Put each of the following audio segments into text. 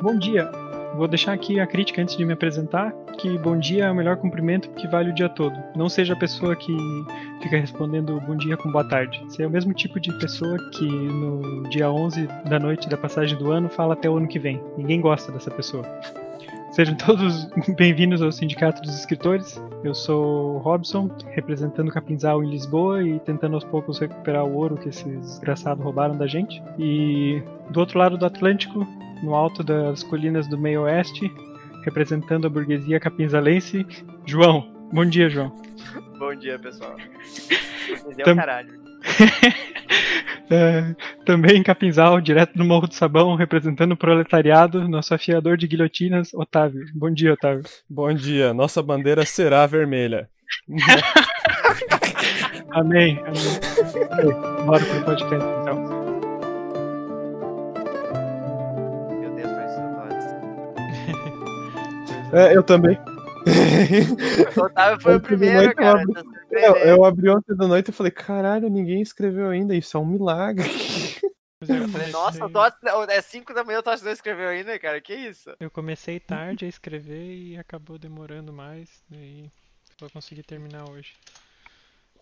Bom dia. Vou deixar aqui a crítica antes de me apresentar, que bom dia é o melhor cumprimento que vale o dia todo. Não seja a pessoa que fica respondendo bom dia com boa tarde. Você é o mesmo tipo de pessoa que no dia 11 da noite da passagem do ano fala até o ano que vem. Ninguém gosta dessa pessoa. Sejam todos bem-vindos ao Sindicato dos Escritores. Eu sou o Robson, representando Capinzal em Lisboa e tentando aos poucos recuperar o ouro que esses desgraçados roubaram da gente. E do outro lado do Atlântico, no alto das colinas do meio oeste, representando a burguesia capinzalense, João. Bom dia, João. Bom dia, pessoal. Burguesia é Tam- o caralho. É, também em Capinzal, direto do Morro do Sabão, representando o proletariado, nosso afiador de guilhotinas, Otávio. Bom dia, Otávio. Bom dia, nossa bandeira será vermelha. Amém. Amém. Bora pro podcast, então. Meu Deus, foi isso. É, eu também. O Otávio foi o primeiro, cara. tá Eu, surpreendendo. eu abri ontem da noite e falei, caralho, ninguém escreveu ainda, isso é um milagre. É, Eu falei, nossa, tô, é 5 da manhã, o Tocha não escreveu ainda, cara. Que isso? Eu comecei tarde a escrever e acabou demorando mais, daí só consegui terminar hoje.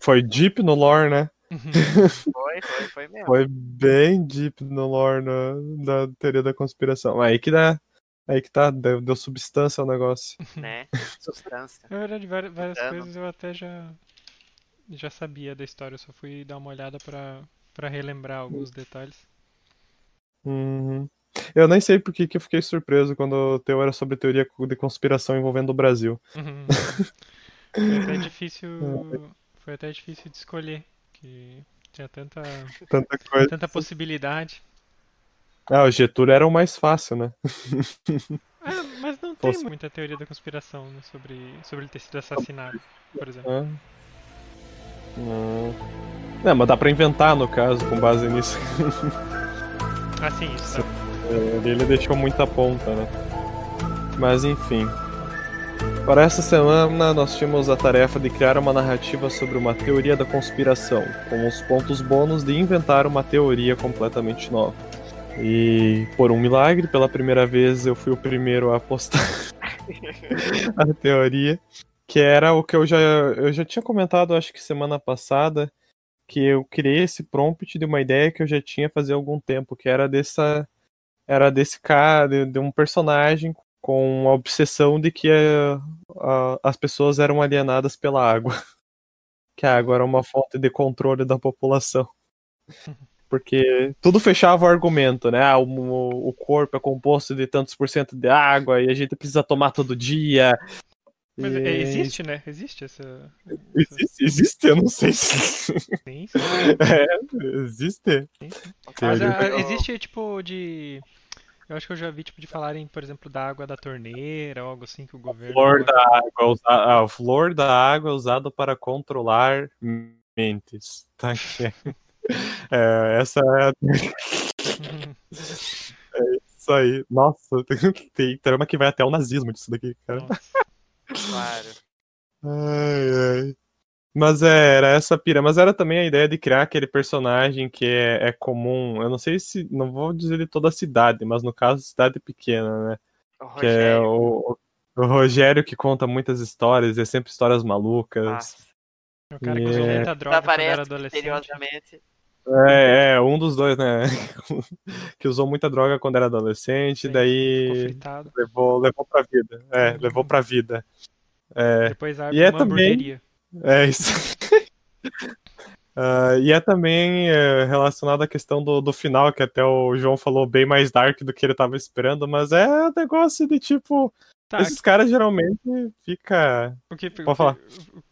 Foi deep no lore, né? Foi, foi, foi mesmo. Foi bem deep no lore no- da teoria da conspiração. Aí que dá. Aí que tá, deu, deu substância ao negócio. Né? Substância. Na verdade, várias, várias coisas eu até já já sabia da história, eu só fui dar uma olhada pra, pra relembrar alguns detalhes. Uhum. Eu nem sei por que que eu fiquei surpreso quando o teu era sobre teoria de conspiração envolvendo o Brasil. Uhum. foi até difícil. Foi até difícil de escolher. Que tinha tanta, Tanta coisa. tanta possibilidade. Ah, o Getúlio era o mais fácil, né? Ah, mas não tem Posso- muita teoria da conspiração né, sobre, sobre ele ter sido assassinado, por exemplo. Ah. Não. É, mas dá pra inventar, no caso, com base nisso. Ah, sim, isso. tá. Ele, ele deixou muita ponta, né? Mas enfim. Para essa semana, nós tínhamos a tarefa de criar uma narrativa sobre uma teoria da conspiração, com os pontos bônus de inventar uma teoria completamente nova. E, por um milagre, pela primeira vez eu fui o primeiro a postar a teoria, que era o que eu já, eu já tinha comentado, acho que semana passada, que eu criei esse prompt de uma ideia que eu já tinha fazia algum tempo, que era dessa era desse cara, de, de um personagem com a obsessão de que eh, a- as pessoas eram alienadas pela água. Que a água era uma fonte de controle da população. Porque tudo fechava o argumento, né? Ah, o, o corpo é composto de tantos por cento de água e a gente precisa tomar todo dia. Mas é, existe, né? Existe essa. Existe, existe, eu não sei se. Sim, sim, É, existe. sim, sim. Mas ah, existe tipo de. Eu acho que eu já vi tipo de falarem, por exemplo, da água da torneira ou algo assim que o governo. Flor da água, usa- ah, o flor da água é usado para controlar mentes. Tá aqui. É, essa é a... isso aí. Nossa, tem, tem trama que vai até o nazismo disso daqui, cara. Nossa. Claro. Ai, ai. Mas é, era essa pira. Mas era também a ideia de criar aquele personagem que é, é comum. Eu não sei se. Não vou dizer de toda a cidade, mas no caso, cidade pequena, né? O Que é Rogério. o, o Rogério que conta muitas histórias, é sempre histórias malucas. Nossa, O cara que usou É. muita droga quando era adolescente. É, é, um dos dois, né? que usou muita droga quando era adolescente, Sim, daí levou, levou pra vida. É, levou pra vida. É, Depois abre E é uma também- é isso. Ah, e é também é, relacionado à questão do, do final, que até o João falou bem mais dark do que ele tava esperando, mas é um negócio de tipo. Tá, Esses caras geralmente fica. o que, pode falar. o-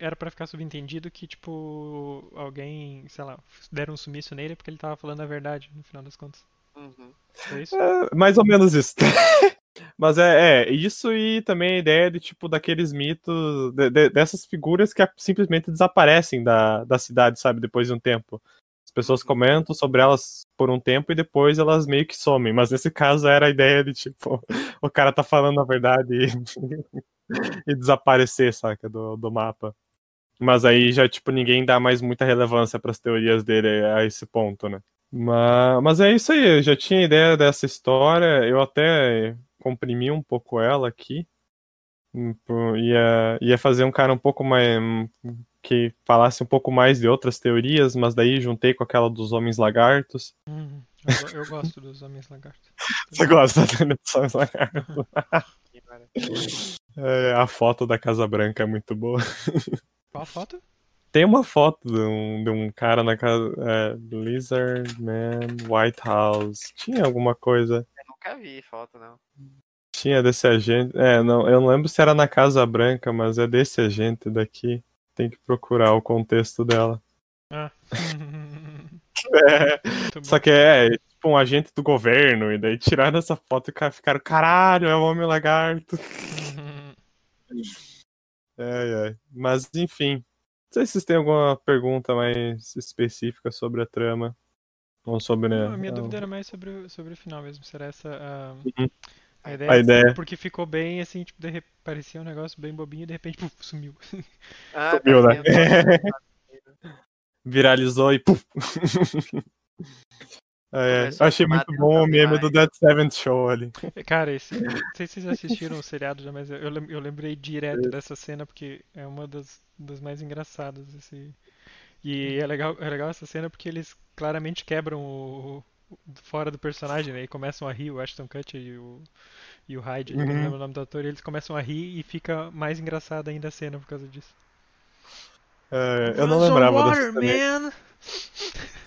Era pra ficar subentendido que, tipo, alguém, sei lá, deram um sumiço nele porque ele tava falando a verdade, no final das contas. Uhum. Foi isso? É, mais ou menos isso. Mas é, é, isso e também a ideia de, tipo, daqueles mitos, de- de- dessas figuras que simplesmente desaparecem da, da cidade, sabe, depois de um tempo. As pessoas comentam sobre elas por um tempo e depois elas meio que somem. Mas nesse caso era a ideia de, tipo, o cara tá falando a verdade e, e desaparecer, saca, do, do mapa. Mas aí já, tipo, ninguém dá mais muita relevância pras teorias dele a esse ponto, né? Mas, mas é isso aí, eu já tinha ideia dessa história, eu até comprimi um pouco ela aqui. Hum, ia, ia fazer um cara um pouco mais. que falasse um pouco mais de outras teorias, mas daí juntei com aquela dos homens lagartos. Uhum. Eu, eu, gosto dos homens lagartos. Você gosta dos homens lagartos? É, a foto da Casa Branca é muito boa. Qual foto? Tem uma foto de um, de um cara na casa. É, Lizard Man White House. Tinha alguma coisa. Eu nunca vi foto, não. Tinha desse agente. É, não, eu não lembro se era na Casa Branca, mas é desse agente daqui. Tem que procurar o contexto dela. Ah. é, só que é, é, tipo um agente do governo, e daí tiraram essa foto e ficaram, caralho, é o Homem Lagarto. é, é. Mas enfim, sei se vocês têm alguma pergunta mais específica sobre a trama. Ou sobre. Não, a minha a... dúvida era mais sobre, o, sobre o final mesmo. Será essa a, uhum. a ideia? A ideia. Porque ficou bem assim, tipo, de, parecia um negócio bem bobinho e de repente puf, sumiu. Ah, sumiu, né? Viralizou e puf! É, eu achei muito bom o meme do Dead Seventh Show ali. Cara, esse, não sei se vocês assistiram o seriado já, mas eu, eu lembrei direto dessa cena porque é uma das, das mais engraçadas. Esse... E é legal, é legal essa cena porque eles claramente quebram o, o fora do personagem, né? E começam a rir, o Ashton Kutcher e o, e o Hyde, uhum. não lembro o nome do ator, e eles começam a rir e fica mais engraçada ainda a cena por causa disso. É, eu não lembrava water, dessa man.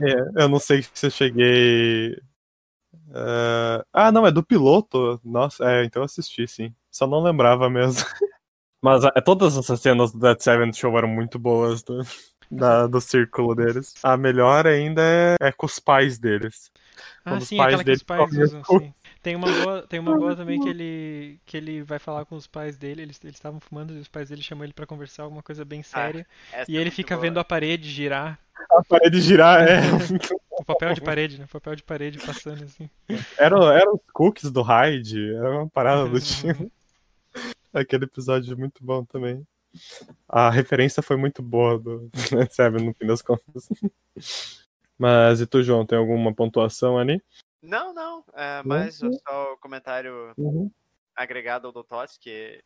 É, eu não sei se eu cheguei. Uh... Ah, não, é do piloto. Nossa, é, então eu assisti, sim. Só não lembrava mesmo. Mas é, todas essas cenas do Dead Seven Show eram muito boas do, da, do círculo deles. A melhor ainda é, é com os pais deles. Ah, Quando sim, os pais deles que os pais usam, sim. Tem uma boa, tem uma boa também que ele que ele vai falar com os pais dele, eles estavam fumando e os pais dele chamam ele para conversar alguma coisa bem ah, séria. Ah, e ele é fica boa. vendo a parede girar a parede girar, é. o papel de parede, né? O papel de parede passando assim. Era, era os cookies do Hyde, era uma parada do tipo. Aquele episódio é muito bom também. A referência foi muito boa do Net Seven, no fim das contas. Mas e tu, João, tem alguma pontuação ali? Não, não. É, mas uhum. só o comentário uhum. agregado ao do Tots, que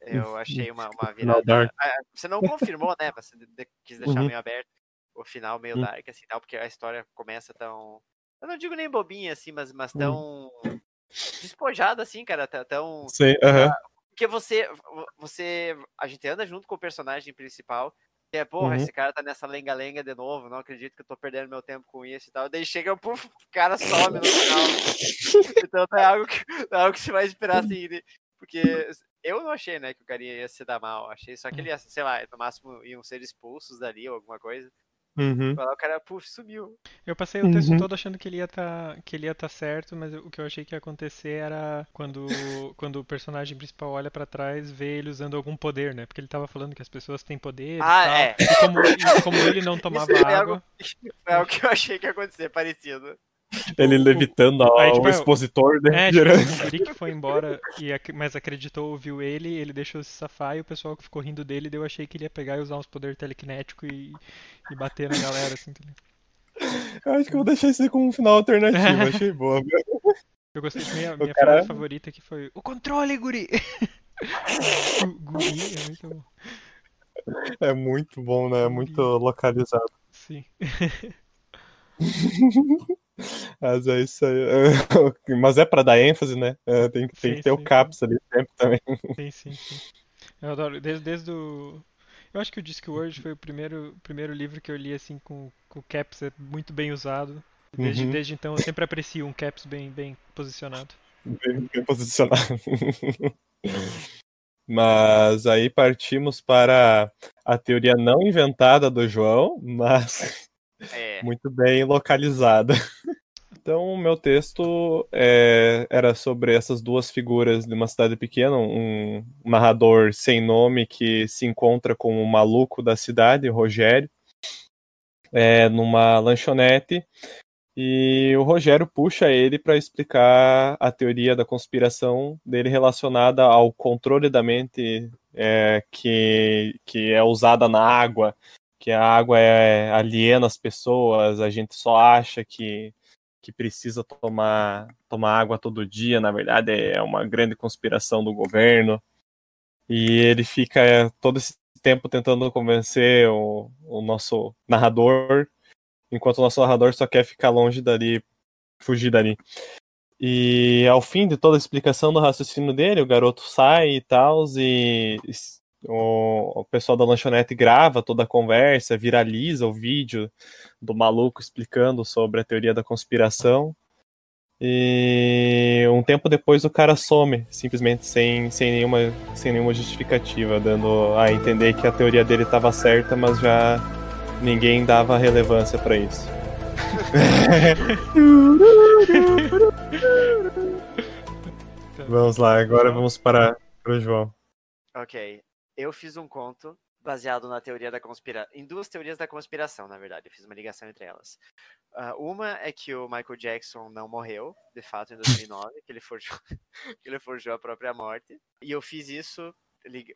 eu achei uma, uma virada. Ah, você não confirmou, né? Você quis deixar uhum. meio aberto o final meio hum. dark, assim, tal, porque a história começa tão. Eu não digo nem bobinha, assim, mas, mas hum. tão. Hum. despojada, assim, cara, tão. Sim, uh -huh. Porque você. Você. A gente anda junto com o personagem principal. Que é, porra, uhum. esse cara tá nessa lenga-lenga de novo, não acredito que eu tô perdendo meu tempo com isso e tal. Daí chega, puf, o cara some no final. então é algo que, é algo que você vai esperar assim. Porque eu não achei, né, que o carinha ia se dar mal. Achei só que ele ia, sei lá, no máximo iam ser expulsos dali ou alguma coisa. Uhum. o cara, puf, sumiu. Eu passei o texto uhum. todo achando que ele ia tá, que ele ia tá certo, mas o que eu achei que ia acontecer era quando, quando o personagem principal olha para trás, vê ele usando algum poder, né? Porque ele tava falando que as pessoas têm poder ah, e tal. É. E como, e como ele não tomava água. Algo, foi algo que eu achei que ia acontecer, parecido. Ele levitando o, aí, tipo, o expositor, né? É, tipo, o guri que foi embora, e, mas acreditou, ouviu ele, ele deixou se safar e o pessoal que ficou rindo dele, eu achei que ele ia pegar e usar uns poderes telekinéticos e, e bater na galera, assim, também. Eu acho que eu vou deixar isso aí como um final alternativo, achei boa. Eu gostei de minha, minha cara... favorita que foi o controle, guri! guri é muito bom. É muito bom, né? É muito localizado. Sim. Mas é isso aí. Mas é pra dar ênfase, né? É, tem, tem sim, que ter sim, o caps ali sempre também. Sim, sim, sim. Eu adoro. Desde, desde o. Eu acho que o Discworld foi o primeiro, primeiro livro que eu li assim com, com o caps é muito bem usado. Desde, uhum. desde então eu sempre aprecio um caps bem, bem posicionado. Bem, bem posicionado. Mas aí partimos para a teoria não inventada do João, mas é. Muito bem localizada. Então, o meu texto é, era sobre essas duas figuras de uma cidade pequena, um narrador sem nome que se encontra com o maluco da cidade, Rogério, é, numa lanchonete, e o Rogério puxa ele para explicar a teoria da conspiração dele relacionada ao controle da mente é, que, que é usada na água que a água é aliena às pessoas, a gente só acha que, que precisa tomar, tomar água todo dia, na verdade é uma grande conspiração do governo. E ele fica todo esse tempo tentando convencer o, o nosso narrador, enquanto o nosso narrador só quer ficar longe dali, fugir dali. E ao fim de toda a explicação do raciocínio dele, o garoto sai e tal, e o, o pessoal da lanchonete grava toda a conversa, viraliza o vídeo do maluco explicando sobre a teoria da conspiração. E um tempo depois o cara some, simplesmente sem, sem, nenhuma, sem nenhuma justificativa, dando a entender que a teoria dele estava certa, mas já ninguém dava relevância para isso. vamos lá, agora vamos para o João. Ok eu fiz um conto baseado na teoria da conspiração, em duas teorias da conspiração, na verdade, eu fiz uma ligação entre elas. Uh, uma é que o Michael Jackson não morreu, de fato, em 2009, que ele forjou, que ele forjou a própria morte, e eu fiz isso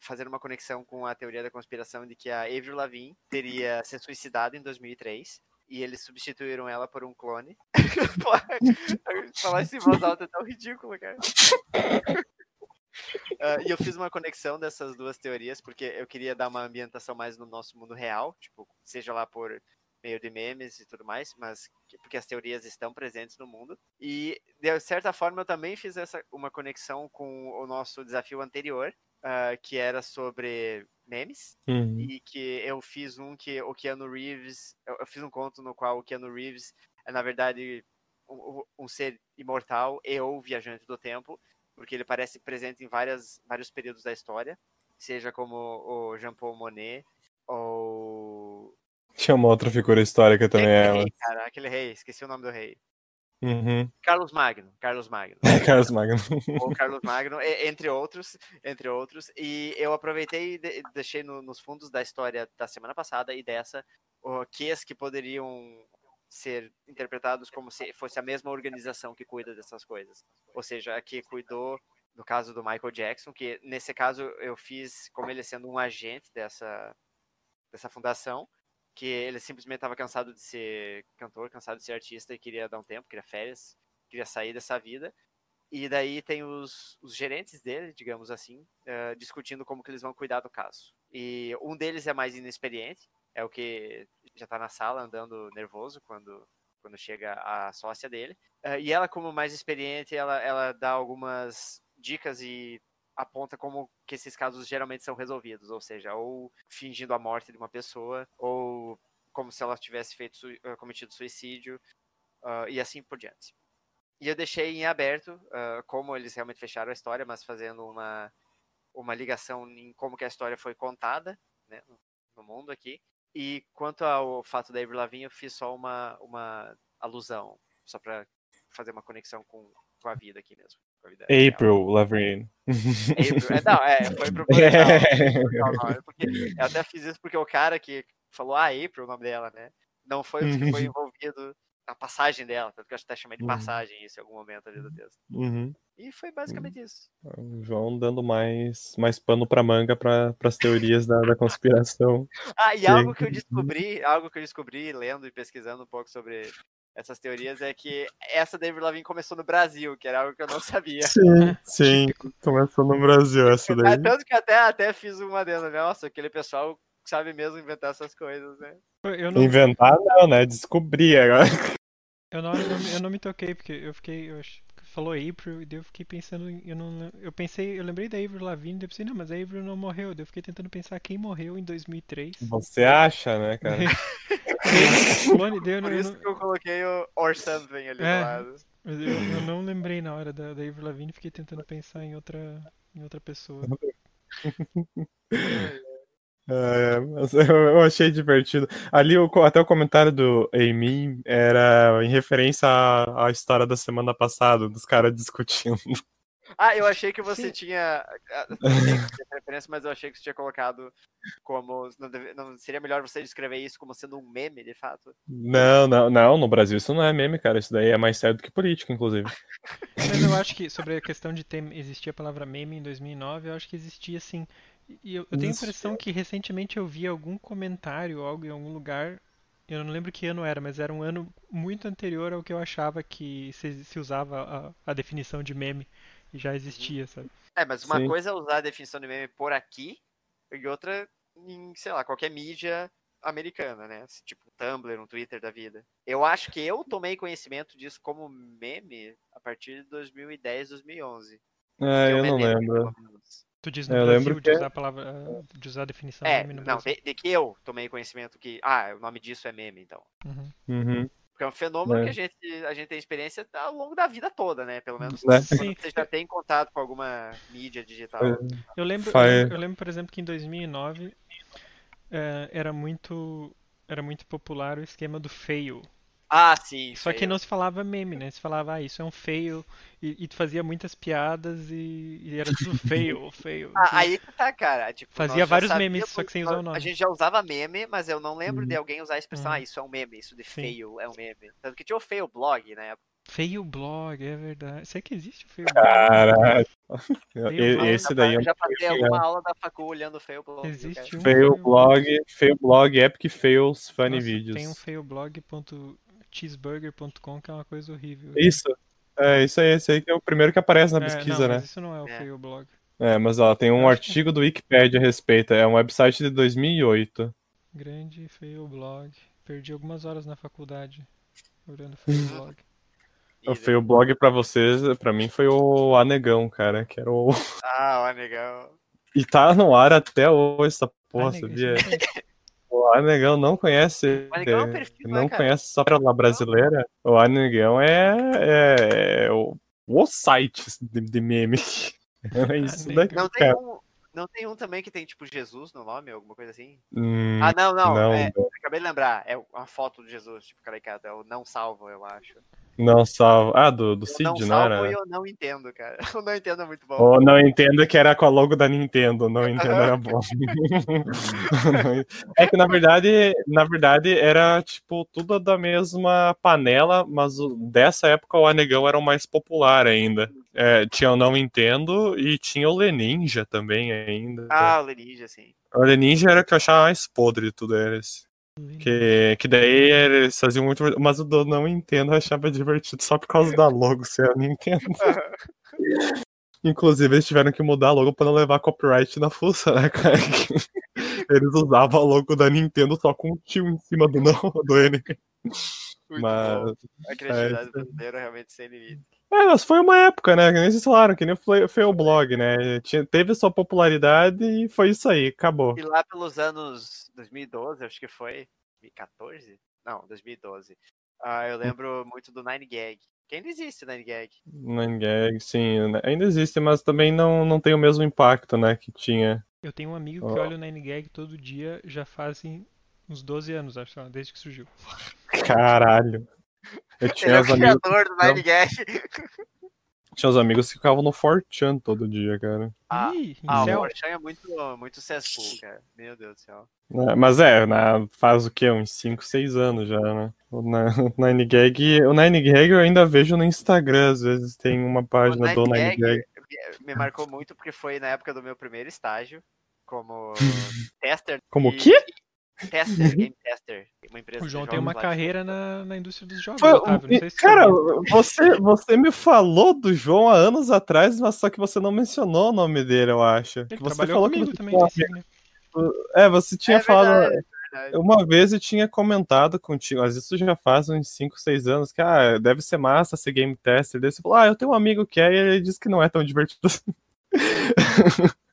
fazendo uma conexão com a teoria da conspiração de que a Avril Lavigne teria se suicidado em 2003, e eles substituíram ela por um clone. falar isso em voz alta é tão ridículo, cara. Uh, e eu fiz uma conexão dessas duas teorias, porque eu queria dar uma ambientação mais no nosso mundo real, tipo, seja lá por meio de memes e tudo mais, mas porque as teorias estão presentes no mundo. E, de certa forma, eu também fiz essa, uma conexão com o nosso desafio anterior, uh, que era sobre memes, uhum. e que eu fiz um que o Keanu Reeves, eu, fiz um conto no qual o Keanu Reeves é, na verdade, um, um ser imortal e ou viajante do tempo, porque ele parece presente em várias, vários períodos da história, seja como o Jean-Paul Monet ou. Tinha uma outra figura histórica também. É, ela. Rei, cara, aquele rei, esqueci o nome do rei. Uhum. Carlos Magno, Carlos Magno. Carlos Magno. Ou Carlos Magno, entre outros, entre outros. E eu aproveitei e deixei no, nos fundos da história da semana passada e dessa o que que poderiam ser interpretados como se fosse a mesma organização que cuida dessas coisas. Ou seja, a que cuidou, no caso do Michael Jackson, que nesse caso eu fiz como ele sendo um agente dessa, dessa fundação, que ele simplesmente estava cansado de ser cantor, cansado de ser artista e queria dar um tempo, queria férias, queria sair dessa vida. E daí tem os, os gerentes dele, digamos assim, uh, discutindo como que eles vão cuidar do caso. E um deles é mais inexperiente, é o que já tá na sala andando nervoso quando, quando chega a sócia dele. Uh, e ela, como mais experiente, ela, ela dá algumas dicas e aponta como que esses casos geralmente são resolvidos, ou seja, ou fingindo a morte de uma pessoa, ou como se ela tivesse feito uh, cometido suicídio, uh, e assim por diante. E eu deixei em aberto uh, como eles realmente fecharam a história, mas fazendo uma, uma ligação em como que a história foi contada né, no mundo aqui. E quanto ao fato da Avril Lavigne, eu fiz só uma, uma alusão, só para fazer uma conexão com, com a vida aqui mesmo. April Lavigne. April, é, não, é, foi proposital. É. eu até fiz isso porque o cara que falou, ah, April, o nome dela, né? Não foi o que foi envolvido na passagem dela, tanto que eu até chamei de uhum. passagem isso em algum momento ali do texto. Uhum. E foi basicamente isso. O João dando mais, mais pano pra manga para as teorias da, da, conspiração. Ah, e algo que eu descobri, algo que eu descobri lendo e pesquisando um pouco sobre essas teorias é que essa David Lavigne começou no Brasil, que era algo que eu não sabia. Sim, sim, começou no Brasil essa daí. É, tanto que até, até fiz uma dentro, né? nossa, aquele pessoal sabe mesmo inventar essas coisas, né? Não... Inventar não, né? Descobrir agora. Eu não, eu não, eu não me toquei, porque eu fiquei. Eu falou April, e eu fiquei pensando. Eu, não, eu pensei, eu lembrei da Avril Lavigne, eu pensei, não, mas a Avril não morreu. Eu fiquei tentando pensar quem morreu em 2003. Você acha, né, cara? Clone, deu, Por isso não... que eu coloquei o Or Something ali é, do lado. Eu, eu, não lembrei na hora da, da Avril Lavigne, fiquei tentando pensar em outra, em outra pessoa. É, eu achei divertido. Ali, até o comentário do Amy era em referência à, à história da semana passada, dos caras discutindo. Ah, eu achei que você Sim. tinha. Não sei referência, mas eu achei que você tinha colocado como. Não, deve... não, seria melhor você descrever isso como sendo um meme, de fato? Não, não, não. No Brasil isso não é meme, cara. Isso daí é mais sério do que político, inclusive. Mas eu acho que sobre a questão de ter existir a palavra meme em 2009, eu acho que existia sim E eu, eu tenho a impressão que recentemente eu vi algum comentário, algo em algum lugar. Eu não lembro que ano era, mas era um ano muito anterior ao que eu achava que se, se usava a, a definição de meme. E já existia, sabe? É, mas uma Sim. coisa é usar a definição de meme por aqui, e outra em, sei lá, qualquer mídia americana, né? Tipo um Tumblr, um Twitter da vida. Eu acho que eu tomei conhecimento disso como meme a partir de 2010, 2011. É, eu me não lembro, lembro. Tu diz no Eu Brasil lembro de usar a palavra. de usar a definição É, meme no não, Brasil. de, de que eu tomei conhecimento que, ah, o nome disso é meme, então. Uhum. Uhum. Porque é um fenômeno É. que a gente, a gente tem experiência ao longo da vida toda, né? Pelo menos quando você já tem contato com alguma mídia digital. Eu lembro, eu eu lembro, por exemplo, que em 2009 eh, era muito era muito popular o esquema do fail. Ah, sim. Só que feio. não se falava meme, né? Se falava, ah, isso é um fail. E, e tu fazia muitas piadas e, e era tudo fail, fail. Ah, aí que tá, cara. Tipo, Fazia vários memes, só que sem usar o nome. A gente já usava meme, mas eu não lembro de Uhum. alguém usar a expressão, Uhum. ah, isso é um meme, isso de Sim. fail é um meme. Tanto que tinha o fail blog, né? Fail blog, é verdade. Será que existe o fail blog? Caralho. Esse daí é eu já passei alguma aula da facu olhando o fail blog. Existe um Fail blog, fail blog, epic fails, funny Nossa, videos. Tem um failblog.cheeseburger.com que é uma coisa horrível. Isso. É, isso aí, esse aí que é o primeiro que aparece na É, pesquisa, não, né? mas isso não é o É. failblog. É, mas ó, tem um artigo do Wikipedia a respeito. É um website de 2008. Grande failblog. Perdi algumas horas na faculdade olhando Uhum. failblog. E O fail blog pra vocês, pra mim foi o Anegão, cara, que era o. Ah, ó, negão. E tá no ar até hoje essa porra, nega, sabia? O Anegão não conhece. O Anegão é um perfil, né, não cara? conhece só pra lá brasileira. O Anegão é, é, é o, o site de, de meme. É isso daqui, Não tem, cara. um, não tem um também que tem tipo Jesus no nome, alguma coisa assim? Hum, Ah, não, não. não, é, acabei de lembrar. É uma foto de Jesus, tipo, caricato. É o não salvo, eu acho. Não salva. Ah, do, do Eu Cid, não não salvo era? eu não entendo, cara. O não entendo é muito bom. Ou não entendo que era com a logo da Nintendo, não entendo era bom. é que na verdade, na verdade era tipo tudo da mesma panela, mas dessa época o Anegão era o mais popular ainda. É, tinha o Não Entendo e tinha o Leninja também ainda. Ah, o Leninja, sim. O Leninja era o que eu achava mais podre de tudo eles. Que, que daí eles faziam muito. Mas o do Não Entendo eu achava divertido só por causa da logo ser a Nintendo. Inclusive, eles tiveram que mudar a logo pra não levar copyright na fuça, né, cara? Eles usavam a logo da Nintendo só com um tio em cima do não, do N. Muito Mas. bom. A criatividade isso. brasileira é realmente sem limite. É, mas foi uma época, né? Que nem vocês falaram, que nem foi, foi o blog, né? Tinha, teve sua popularidade e foi isso aí, acabou. E lá pelos anos 2012, acho que foi. 2014? Não, 2012. Ah, eu lembro muito do Nine Gag. Que ainda existe o Nine Gag. Nine Gag, sim, né, ainda existe, mas também não, não tem o mesmo impacto, né, que tinha. Eu tenho um amigo que Ó. olha o Nine Gag todo dia, já fazem uns 12 anos, acho, desde que surgiu. Caralho. Eu Ele tinha é o os amigos, criador do Nine Gag. tinha os amigos que ficavam no 4chan todo dia, cara. Ah, Ih, Ah, o. Forchan é muito, muito cesspool, cara. Meu Deus do céu. É, Mas é, na, faz o quê? Uns 5, 6 anos já, né? O Na- o Nine Gag, o Nine Gag eu ainda vejo no Instagram, às vezes tem uma página O do Nine Nine Gag Gag. me- me marcou muito porque foi na época do meu primeiro estágio como tester. Como e- quê? Tester, game tester. Uma empresa O João tem uma de carreira na, na indústria dos jogos, Foi- Otávio. Não sei se você cara, você, você me falou do João há anos atrás, mas só que você não mencionou o nome dele, eu acho. ele Que você falou comigo que você também né? É, você tinha É falado. verdade, verdade. Uma vez eu tinha comentado contigo, mas isso já faz uns 5, 6 anos, que ah, deve ser massa ser game tester. Daí você falou, ah, eu tenho um amigo que é, e ele disse que não é tão divertido assim.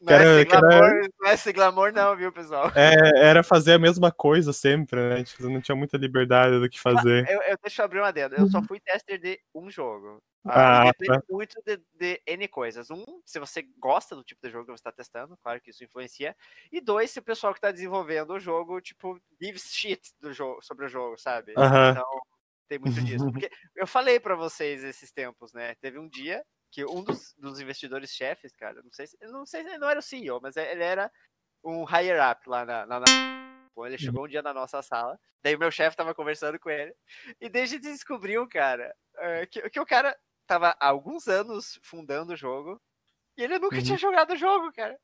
Não, é Cara, glamour, não é esse glamour, não, viu, pessoal? É, era fazer a mesma coisa sempre, né? Tipo, não tinha muita liberdade do que fazer. Eu, eu deixa eu abrir uma dedo. Eu só fui tester de um jogo. Ah, Ah, e depende tá. muito de, de N coisas. Um, se você gosta do tipo de jogo que você está testando, claro que isso influencia. E dois, se o pessoal que está desenvolvendo o jogo, tipo, gives shit do jogo, sobre o jogo, sabe? Aham. Então, tem muito disso. Porque eu falei pra vocês esses tempos, né? Teve um dia que um dos, dos investidores chefes, cara, não sei se, não sei se ele não era o CEO, mas ele era um higher up lá na, na, na Bom, ele chegou um dia na nossa sala, daí o meu chefe tava conversando com ele, e gente descobriu, cara, eh, que, que o cara tava há alguns anos fundando o jogo, e ele nunca Uhum. tinha jogado o jogo, cara.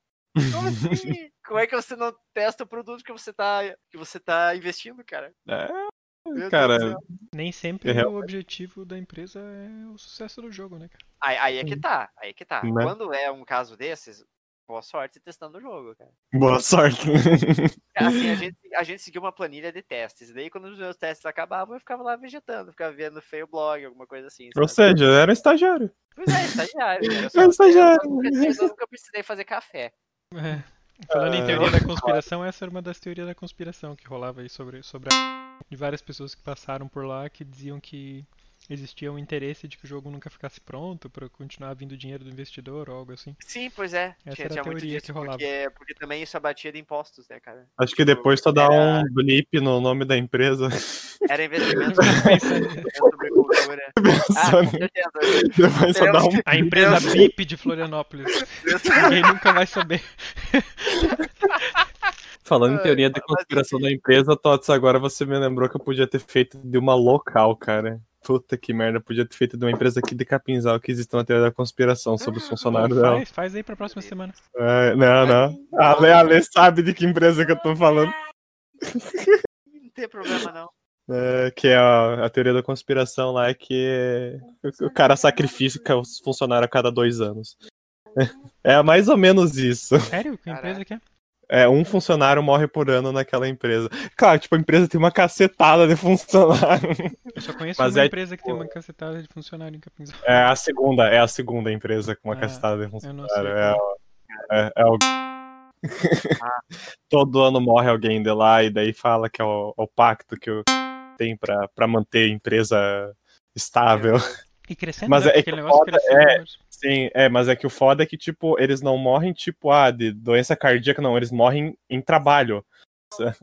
Como assim? Como é que você não testa o produto que você tá, que você tá investindo, cara? É, Meu cara. Nem sempre É o objetivo da empresa é o sucesso do jogo, né, cara? Aí, aí é que tá, aí é que tá. Né? Quando é um caso desses, boa sorte testando o jogo, cara. boa sorte. Assim, a gente, a gente seguiu uma planilha de testes. Daí, quando os meus testes acabavam, eu ficava lá vegetando, ficava vendo feio blog, alguma coisa assim. Ou sabe? seja, era estagiário. Pois é, estagiário. Eu, É só, eu, estagiário. só nunca, eu nunca precisei fazer café. É. Falando em Ah. teoria da conspiração, essa era uma das teorias da conspiração que rolava aí sobre, sobre a... de várias pessoas que passaram por lá que diziam que existia um interesse de que o jogo nunca ficasse pronto para continuar vindo dinheiro do investidor ou algo assim. Sim, pois é. Essa tinha, era a teoria disso, que rolava. porque, porque também isso abatia de impostos, né, cara? Acho que depois só dá Era- um blip no nome da empresa. Era investimento Pensando- sobre cultura. Ah, com certeza. Depois só dá um. A empresa BIP de Florianópolis. Ninguém nunca vai saber. Falando em teoria da conspiração enfim. da empresa, Tots, agora você me lembrou que eu podia ter feito de uma local, cara. Puta que merda, eu podia ter feito de uma empresa aqui de Capinzal que existe uma teoria da conspiração sobre os funcionários dela. Faz, faz aí pra próxima semana. É, não, não. A Ale, a Ale sabe de que empresa que eu tô falando. Não tem problema, não. É, que é a, a teoria da conspiração lá, é que o, o cara sacrifica os funcionários a cada dois anos. É mais ou menos isso. Sério? Que empresa que é? É, um funcionário morre por ano naquela empresa. Claro, tipo, a empresa tem uma cacetada de funcionário. Eu só conheço Mas uma é, empresa que tem uma cacetada de funcionário em Capinzal. É a segunda, é a segunda empresa com uma Ah, cacetada de Eu não funcionário. sei. É, o- é, é o... Todo ano morre alguém de lá e daí fala que é o, o pacto que o tem pra, pra manter a empresa estável. E crescendo, Mas né? é que Aquele negócio crescendo. é. Mas- Sim, é, mas é que o foda é que, tipo, eles não morrem, tipo, ah, de doença cardíaca, não, eles morrem em trabalho.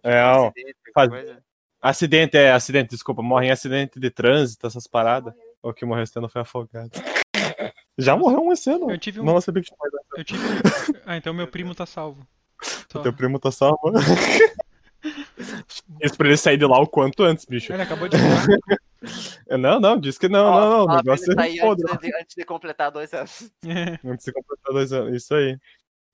É, ó, Acidente, faz- coisa. acidente, é, acidente, desculpa, morrem em acidente de trânsito, essas paradas. O que morreu esse ano foi afogado. Já morreu um esse ano. Eu tive um. Não sabia que tinha mais. Eu tive. Ah, então meu primo tá salvo. Só. Teu primo tá salvo. Isso pra ele sair de lá o quanto antes, bicho. Ele acabou de falar. Não, não, diz que não, Ó, não, não. O fala pra negócio ele é foda. antes de, antes de completar dois anos. Antes de completar dois anos. Isso aí.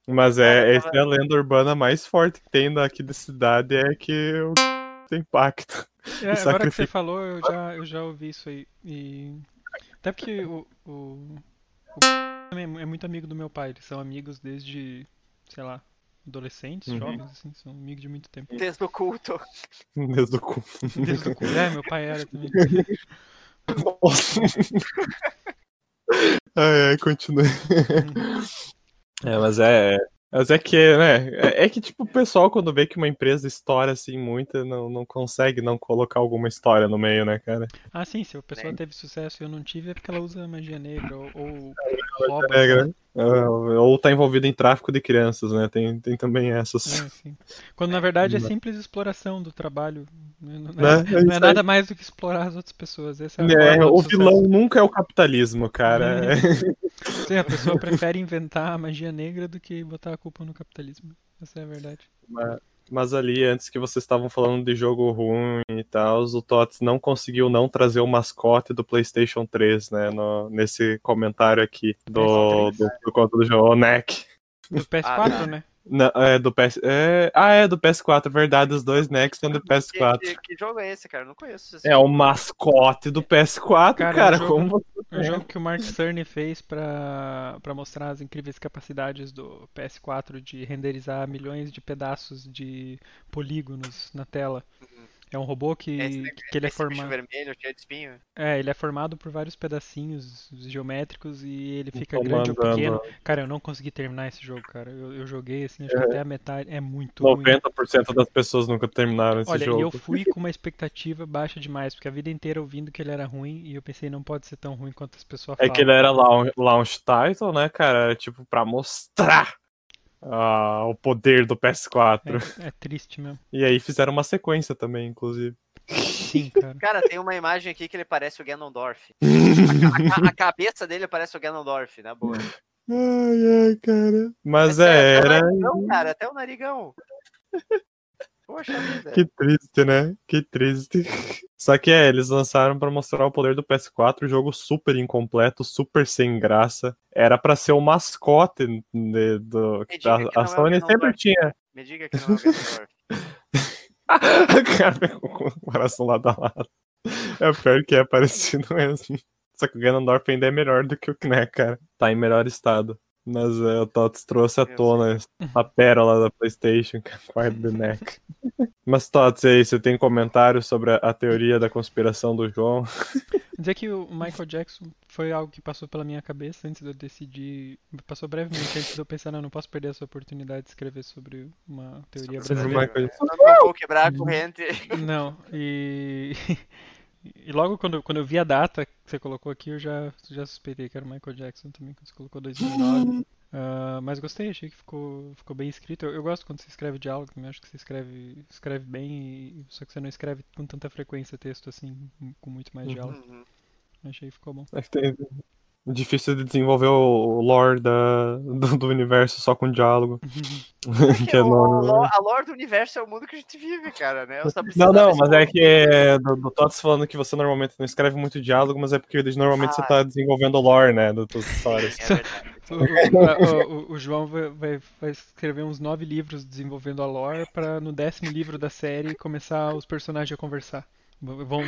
Mas é, essa é a lenda urbana mais forte que tem daqui da cidade, é que o tem pacto. É, agora que você falou, eu já, eu já ouvi isso aí. E... Até porque o, o, o também é muito amigo do meu pai. Eles são amigos desde, sei lá, adolescentes, Uhum. jovens, assim, são amigos de muito tempo. Desde o culto. Desde o cu. Desde o cu. É, meu pai era também. Nossa. ai, ai, continue. É, mas é. Mas é que, né? É, é que, tipo, o pessoal, quando vê que uma empresa estoura assim muito, não, não consegue não colocar alguma história no meio, né, cara? Ah, sim, se a pessoa Né? teve sucesso e eu não tive, é porque ela usa magia negra ou, ou rouba. Negra. Ah, Ou tá envolvido em tráfico de crianças, né? Tem, tem também essas. É, sim. Quando na verdade é Né? simples exploração do trabalho. Não não Né? é, É não é nada mais do que explorar as outras pessoas. Essa é, É, o sucesso. vilão nunca é o capitalismo, cara. Sim, a pessoa prefere inventar a magia negra do que botar a culpa no capitalismo. Essa é a verdade. Mas, mas ali, antes que vocês estavam falando de jogo ruim e tal, o Tots não conseguiu não trazer o mascote do PlayStation 3, né? no- nesse comentário aqui do, do, do conto do jogo, o NEC. Do PS4, Ah, tá. né? Não, é do PS. é- ah, é do PS4, verdade. Os dois NECs são do Que, PS4. que, que jogo é esse, cara? Eu não conheço esse É o jogo. mascote do PS4, Cara, cara. é um jogo- como você. É um jogo que o Mark Cerny fez pra, pra mostrar as incríveis capacidades do PS4 de renderizar milhões de pedaços de polígonos na tela. É um robô que, Esse- que ele é formado. vermelho, cheio de espinho. É, ele é formado por vários pedacinhos geométricos e ele fica grande ou pequeno. Cara, eu não consegui terminar esse jogo, cara. Eu, eu joguei assim, acho que até a metade. É muito ruim. 90% das pessoas nunca terminaram esse Olha, jogo. e eu fui com uma expectativa baixa demais, porque a vida inteira ouvindo que ele era ruim e eu pensei, não pode ser tão ruim quanto as pessoas É falam. que ele era launch, launch title, né, cara? Era tipo pra mostrar ah, o poder do PS4. É, é triste mesmo. E aí fizeram uma sequência também, inclusive. Sim, cara. Cara, tem uma imagem aqui que ele parece o Ganondorf. A, ca- a cabeça dele parece o Ganondorf, na boa. Ai, ai, cara. Mas É é, era. o narigão, cara, até o narigão. Poxa vida. Que triste, né? Que triste. Só que é, eles lançaram pra mostrar o poder do PS4, jogo super incompleto, super sem graça. Era pra ser o mascote de- do. A, a é Sony sempre Ganondorf. tinha. Me diga que não é o Ganondorf. Cara, com o coração lado a lado. É pior que é parecido mesmo. Só que o Ganondorf ainda é melhor do que o Knack, cara. Tá em melhor estado. Mas é, o Tots trouxe à tona a pérola da PlayStation, que é quarto do Neck. Mas, Tots, aí, você tem comentários sobre a, a teoria da conspiração do João? Dizer que o Michael Jackson foi algo que passou pela minha cabeça antes de eu decidir. Passou brevemente antes de eu pensar, não, não posso perder essa oportunidade de escrever sobre uma teoria Sobre brasileira. Michael Jackson. Eu não vou quebrar a corrente. Não, e. E logo quando, quando eu vi a data que você colocou aqui, eu já, já suspeitei que era o Michael Jackson também, quando você colocou 2009. Ah, mas gostei, achei que ficou, ficou bem escrito. Eu, eu gosto quando você escreve diálogo, também acho que você escreve, escreve bem, e, só que você não escreve com tanta frequência texto assim, com muito mais diálogo. Uhum. Achei que ficou bom. Que tem- Difícil de desenvolver o lore da, do, do universo só com diálogo. que é o- o- a lore do universo é o mundo que a gente vive, cara, né? Eu só Não, não, mas é que é do, do Tots falando que você normalmente não escreve muito diálogo, mas é porque normalmente você Ah. tá desenvolvendo o lore, né, das tuas histórias. É verdade. O, o- o- João vai, vai- vai escrever uns nove livros desenvolvendo a lore pra no décimo livro da série começar os personagens a conversar. Vão,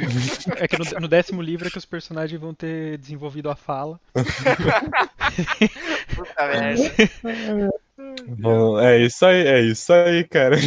é que no, no décimo livro é que os personagens vão ter desenvolvido a fala. Puta merda. Bom, é isso aí, é isso aí, cara.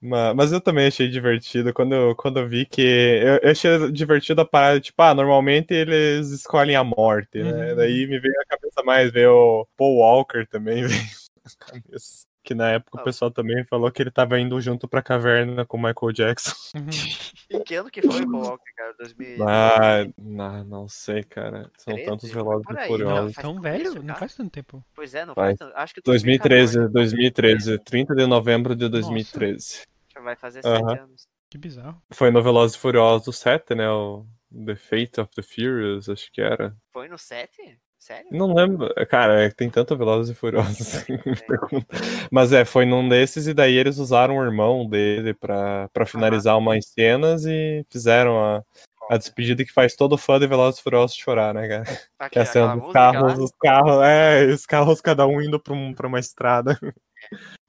mas, eu também achei divertido quando eu, quando eu vi que. Eu, eu achei divertido a parada, tipo, ah, normalmente eles escolhem a morte, né? Uhum. Daí me veio na cabeça mais ver o Paul Walker também, veio na cabeça. Que na época o Ah. pessoal também falou que ele tava indo junto pra caverna com o Michael Jackson. Uhum. Em que ano que foi o Paul Walker, cara? 2000... Ah, não, não sei, cara. São 13? tantos e aí, furiosos. não, Não, faz tão velho? isso, Não faz tanto tempo. Pois é, não Vai. faz tanto. Acho que 2013, 2014, 2013, 30 de novembro de 2013. Já vai fazer sete anos. Que bizarro. Foi no Velozes e Furiosos 7, né? O The Fate of the Furious, acho que era. Foi no 7? Sério? Não lembro. Cara, é tem tanto Velozes e Furiosos. me pergunta. Mas é, foi num desses e daí eles usaram o irmão dele pra, pra finalizar umas cenas e fizeram a, a despedida que faz todo fã de Velozes e Furiosos chorar, né, cara? Aqui, Que é a cena aquela dos música carros, lá. os carros, é, os carros cada um indo pra, um, pra uma estrada.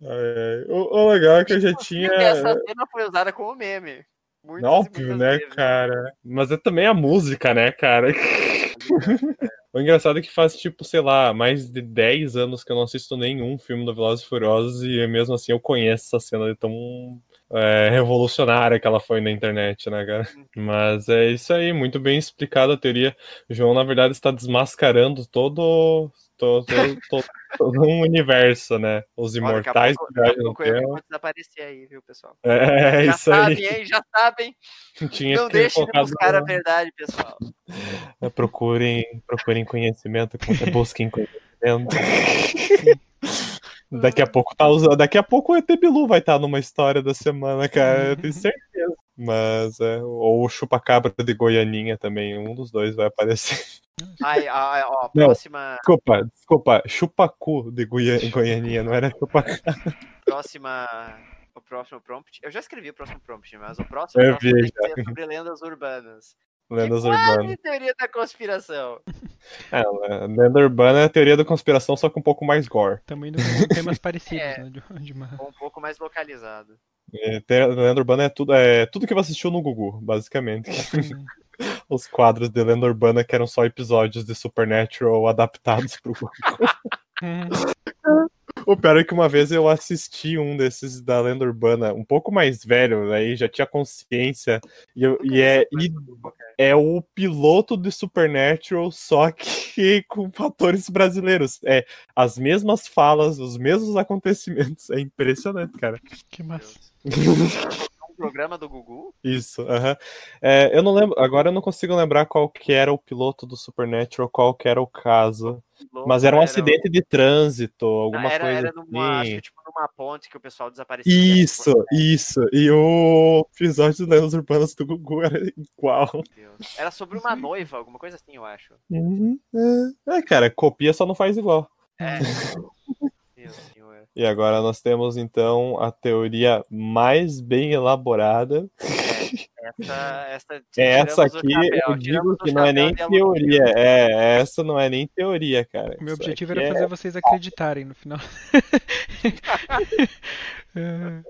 É, o, o legal é que eu já tinha. E essa cena foi usada como meme. Muitas Óbvio, né, cara? Mas é também a música, né, cara? O engraçado é que faz, tipo, sei lá, mais de 10 anos que eu não assisto nenhum filme do Velozes e Furiosos e mesmo assim eu conheço essa cena de tão é, revolucionária que ela foi na internet, né, cara? Mas é isso aí, muito bem explicada a teoria. O João, na verdade, está desmascarando todo, todo, todo, todo- um universo, né? Os Ó, daqui a imortais pouco- viajam daqui a pouco eu tempo. vou desaparecer aí, viu, pessoal? É, já isso aí. sabem, hein? Já sabem. Tinha Não deixem de buscar a verdade, pessoal. É, Procurem, procurem conhecimento, é, busquem conhecimento. Daqui a pouco tá usando. Daqui a pouco o ET Bilu vai estar numa história da semana, cara. Eu tenho certeza. Mas é. Ou o Chupacabra de Goianinha também. Um dos dois vai aparecer. Ai, ai, ó, Não. próxima, Desculpa, desculpa. Chupacu de Goia... Goianinha, não era Chupacabra. próxima, o próximo prompt. Eu já escrevi o próximo prompt, mas o próximo, Eu próximo vi que ser sobre lendas urbanas. Lendas urbanas. teoria da conspiração. É, lenda urbana é a teoria da conspiração, só com um pouco mais gore. Também com temas parecidos, É. né? De, de uma... Um pouco mais localizado. É, lenda urbana é tudo, é tudo que você assistiu no Gugu, basicamente. Os quadros de lenda urbana que eram só episódios de Supernatural adaptados pro Gugu. O pior é que uma vez eu assisti um desses da lenda urbana, um pouco mais velho, aí já tinha consciência, e, eu- e é, e é o piloto de Supernatural, só que com fatores brasileiros. É as mesmas falas, os mesmos acontecimentos. É impressionante, cara. Que massa. Um programa do Gugu? Isso, aham. É, eu não lembro, agora eu não consigo lembrar qual que era o piloto do Supernatural, qual que era o caso. Mas era um acidente de trânsito, alguma era, coisa era numa, acho assim. que tipo numa ponte que o pessoal desaparecia. Isso, isso. E o episódio de Lendas Urbanas do Gugu era igual. Deus. Era sobre uma noiva, alguma coisa assim, eu acho. Uhum, é. É, cara, copia só não faz igual. É. Meu senhor. E agora nós temos então a teoria mais bem elaborada. Essa, essa, Essa tiramos o aqui chapéu, eu digo que não é nem teoria. É, essa não é nem teoria, cara. O meu Isso objetivo era é- fazer vocês acreditarem no final. É,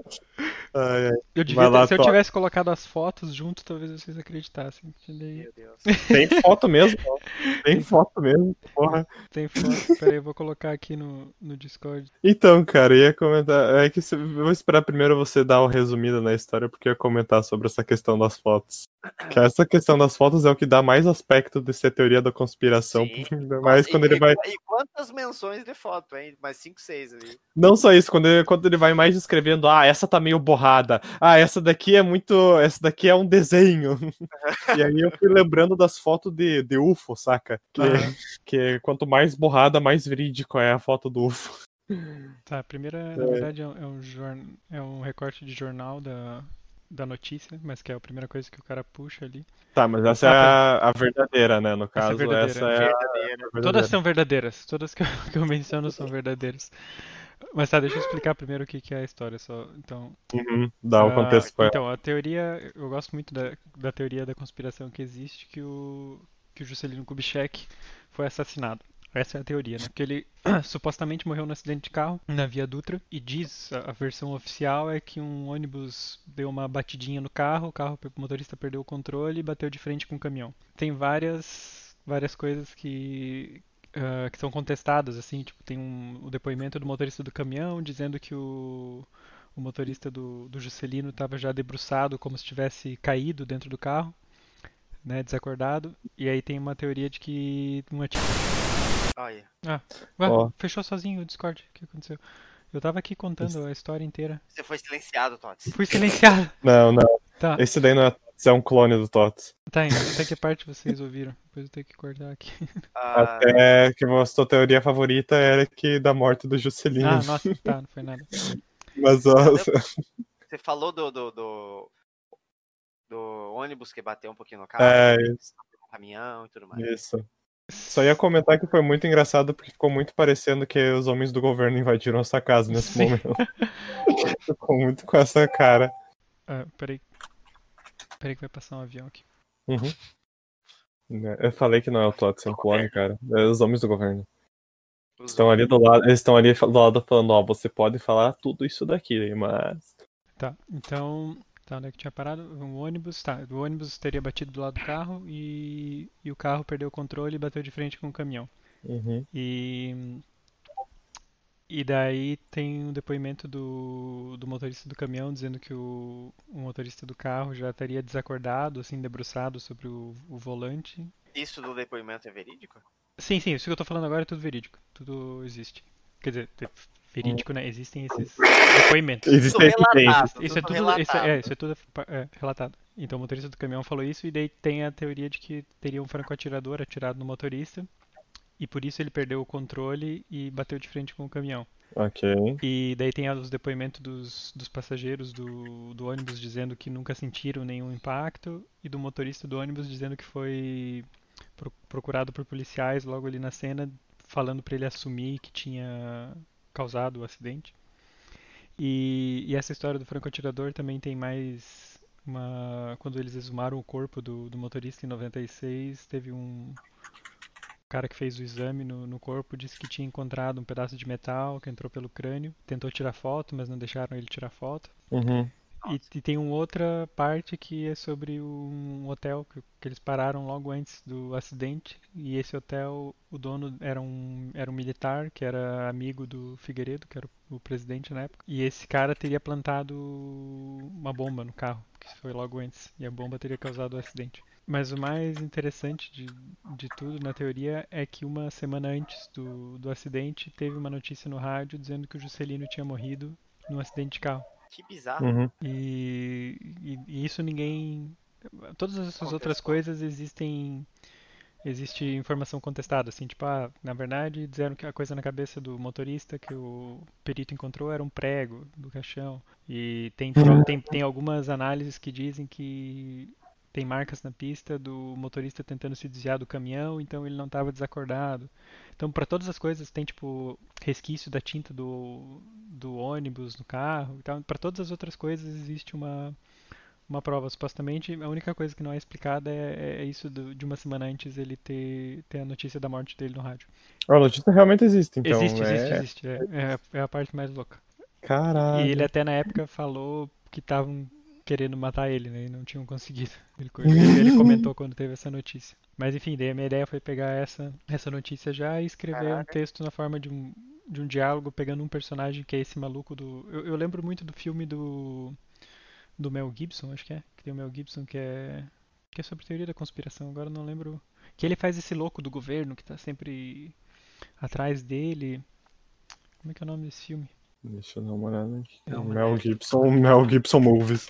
Ai, ai. eu devia lá, ter- se eu tivesse colocado as fotos junto, talvez vocês acreditassem. Meu Deus. Tem foto mesmo, tem foto mesmo, porra. Tem foto. Pera aí, eu vou colocar aqui no, no Discord. Então, cara, eu ia comentar. É que se- eu vou esperar primeiro você dar uma resumida na história, porque eu ia comentar sobre essa questão das fotos. Que essa questão das fotos é o que dá mais aspecto de ser teoria da conspiração. Ainda mais quando e, ele vai. E quantas menções de foto, hein? Mais 5, 6 ali. Não só isso, quando ele, quando ele vai mais descrevendo, ah, essa tá meio borrada. Ah, essa daqui é muito. Essa daqui é um desenho. e aí eu fui lembrando das fotos de, de UFO, saca? Que, Aham. que quanto mais borrada, mais verídico é a foto do UFO. Tá, a primeira, na verdade, é um, é um, jorn... é um recorte de jornal da, da notícia, mas que é a primeira coisa que o cara puxa ali. Tá, mas essa é a, a verdadeira, né? No Essa é caso, verdadeira. essa é a Verdadeira. Todas verdadeira. são verdadeiras, todas que eu, que eu menciono são verdadeiras. Mas tá, deixa eu explicar primeiro o que, que é a história só. Então, Uhum, dá o Ah, contexto pra. Então, a teoria, eu gosto muito da, da teoria da conspiração que existe, que o, que o Juscelino Kubitschek foi assassinado. Essa é a teoria, né? Que ele supostamente morreu num acidente de carro na Via Dutra e diz, a, a versão oficial é que um ônibus deu uma batidinha no carro, o carro, o motorista perdeu o controle e bateu de frente com o caminhão. Tem várias, várias coisas que, ah, que são contestadas, assim, tipo, tem um, o depoimento do motorista do caminhão dizendo que o, o motorista do, do Juscelino estava já debruçado, como se tivesse caído dentro do carro, né, desacordado. E aí tem uma teoria de que uma tia... Olha. Ué, Ó. fechou sozinho o Discord, o que aconteceu? Eu tava aqui contando a história inteira. Você foi silenciado, Tots. Fui silenciado. Não, não. Tá, Esse daí não é é um clone do Tots. tá, então até que parte vocês ouviram? Depois eu tenho que cortar aqui. Ah, Até que a sua teoria favorita era que da morte do Juscelino. Ah, nossa, tá, não foi nada. Mas ó, você falou do, do, do, do ônibus que bateu um pouquinho no carro, é isso, no caminhão e tudo mais. isso. Só ia comentar que foi muito engraçado porque ficou muito parecendo que os homens do governo invadiram essa casa nesse Sim. momento. ficou muito com essa cara. Ah, peraí. Peraí que vai passar um avião aqui. Uhum. Eu falei que não é o um clone, cara. É os homens do governo. Os Estão ali do lado, eles estão ali do lado falando, ó, você pode falar tudo isso daqui, mas. Tá, então. Tá, onde é que tinha parado? Um ônibus, tá. O ônibus teria batido do lado do carro e, e o carro perdeu o controle e bateu de frente com o caminhão. Uhum. E. E daí tem um depoimento do, do motorista do caminhão dizendo que o, o motorista do carro já estaria desacordado, assim, debruçado sobre o, o volante. Isso do depoimento é verídico? Sim, sim, isso que eu tô falando agora é tudo verídico. Tudo existe. Quer dizer, é verídico, né? Existem esses depoimentos. Existem relatado, Isso é tudo isso é, é, relatado. isso é tudo é, relatado. Então o motorista do caminhão falou isso e daí tem a teoria de que teria um franco-atirador atirado no motorista e por isso ele perdeu o controle e bateu de frente com o caminhão. Ok. E daí tem os depoimentos dos, dos passageiros do, do ônibus dizendo que nunca sentiram nenhum impacto e do motorista do ônibus dizendo que foi pro- procurado por policiais logo ali na cena falando para ele assumir que tinha causado o acidente. E, e essa história do franco-atirador também tem mais uma. Quando eles exumaram o corpo do, do motorista em 96, teve um cara que fez o exame no, no corpo, disse que tinha encontrado um pedaço de metal que entrou pelo crânio. Tentou tirar foto, mas não deixaram ele tirar foto. Uhum. E, e tem uma outra parte que é sobre um hotel que, que eles pararam logo antes do acidente. E esse hotel, o dono era um, era um militar que era amigo do Figueiredo, que era o, o presidente na época. E esse cara teria plantado uma bomba no carro, que foi logo antes. E a bomba teria causado o acidente. Mas o mais interessante de, de tudo, na teoria, é que uma semana antes do, do acidente teve uma notícia no rádio dizendo que o Juscelino tinha morrido num acidente de carro. Que bizarro. Uhum. E, e- e isso ninguém. Todas essas Contestou. outras coisas existem. Existe informação contestada, assim, tipo, ah, na verdade disseram que a coisa na cabeça do motorista que o perito encontrou era um prego do caixão. E tem, pro- tem, tem algumas análises que dizem que tem marcas na pista do motorista tentando se desviar do caminhão, então ele não estava desacordado. Então, para todas as coisas, tem tipo resquício da tinta do, do ônibus no carro. Então, para todas as outras coisas existe uma uma prova. Supostamente, a única coisa que não é explicada é, é isso do, de uma semana antes ele ter, ter a notícia da morte dele no rádio. A notícia realmente existe, então. existe, é... existe, existe. É, é, é a parte mais louca. Caralho. E ele até na época falou que estavam querendo matar ele, né? E não tinham conseguido. Ele, ele, comentou quando teve essa notícia. Mas enfim, daí a minha ideia foi pegar essa, essa notícia já e escrever Caraca. um texto na forma de um, de um diálogo, pegando um personagem que é esse maluco do. Eu, eu lembro muito do filme do. do Mel Gibson, acho que é. Que tem o Mel Gibson que é. que é sobre teoria da conspiração, agora não lembro. Que ele faz esse louco do governo que tá sempre atrás dele. Como é que é o nome desse filme? Deixa eu dar uma olhada aqui. Não, Mel Gibson, Mel Gibson Movies.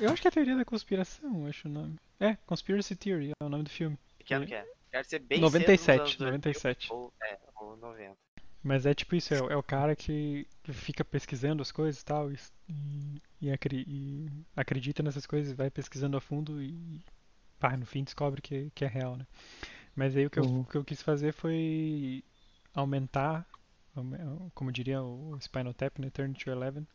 eu, acho que é a teoria da conspiração, acho o nome. É, Conspiracy Theory é o nome do filme. Que ano que é? Quero ser bem 97, 97. Ou, é, ou 90. Mas é tipo isso, é, é o cara que, que, fica pesquisando as coisas e tal, e, e, e, acredita nessas coisas, vai pesquisando a fundo e pá, no fim descobre que, que é real, né? Mas aí o que, uhum. eu, o que eu quis fazer foi aumentar como diria o Spinal Tap, né, Turn to Eleven,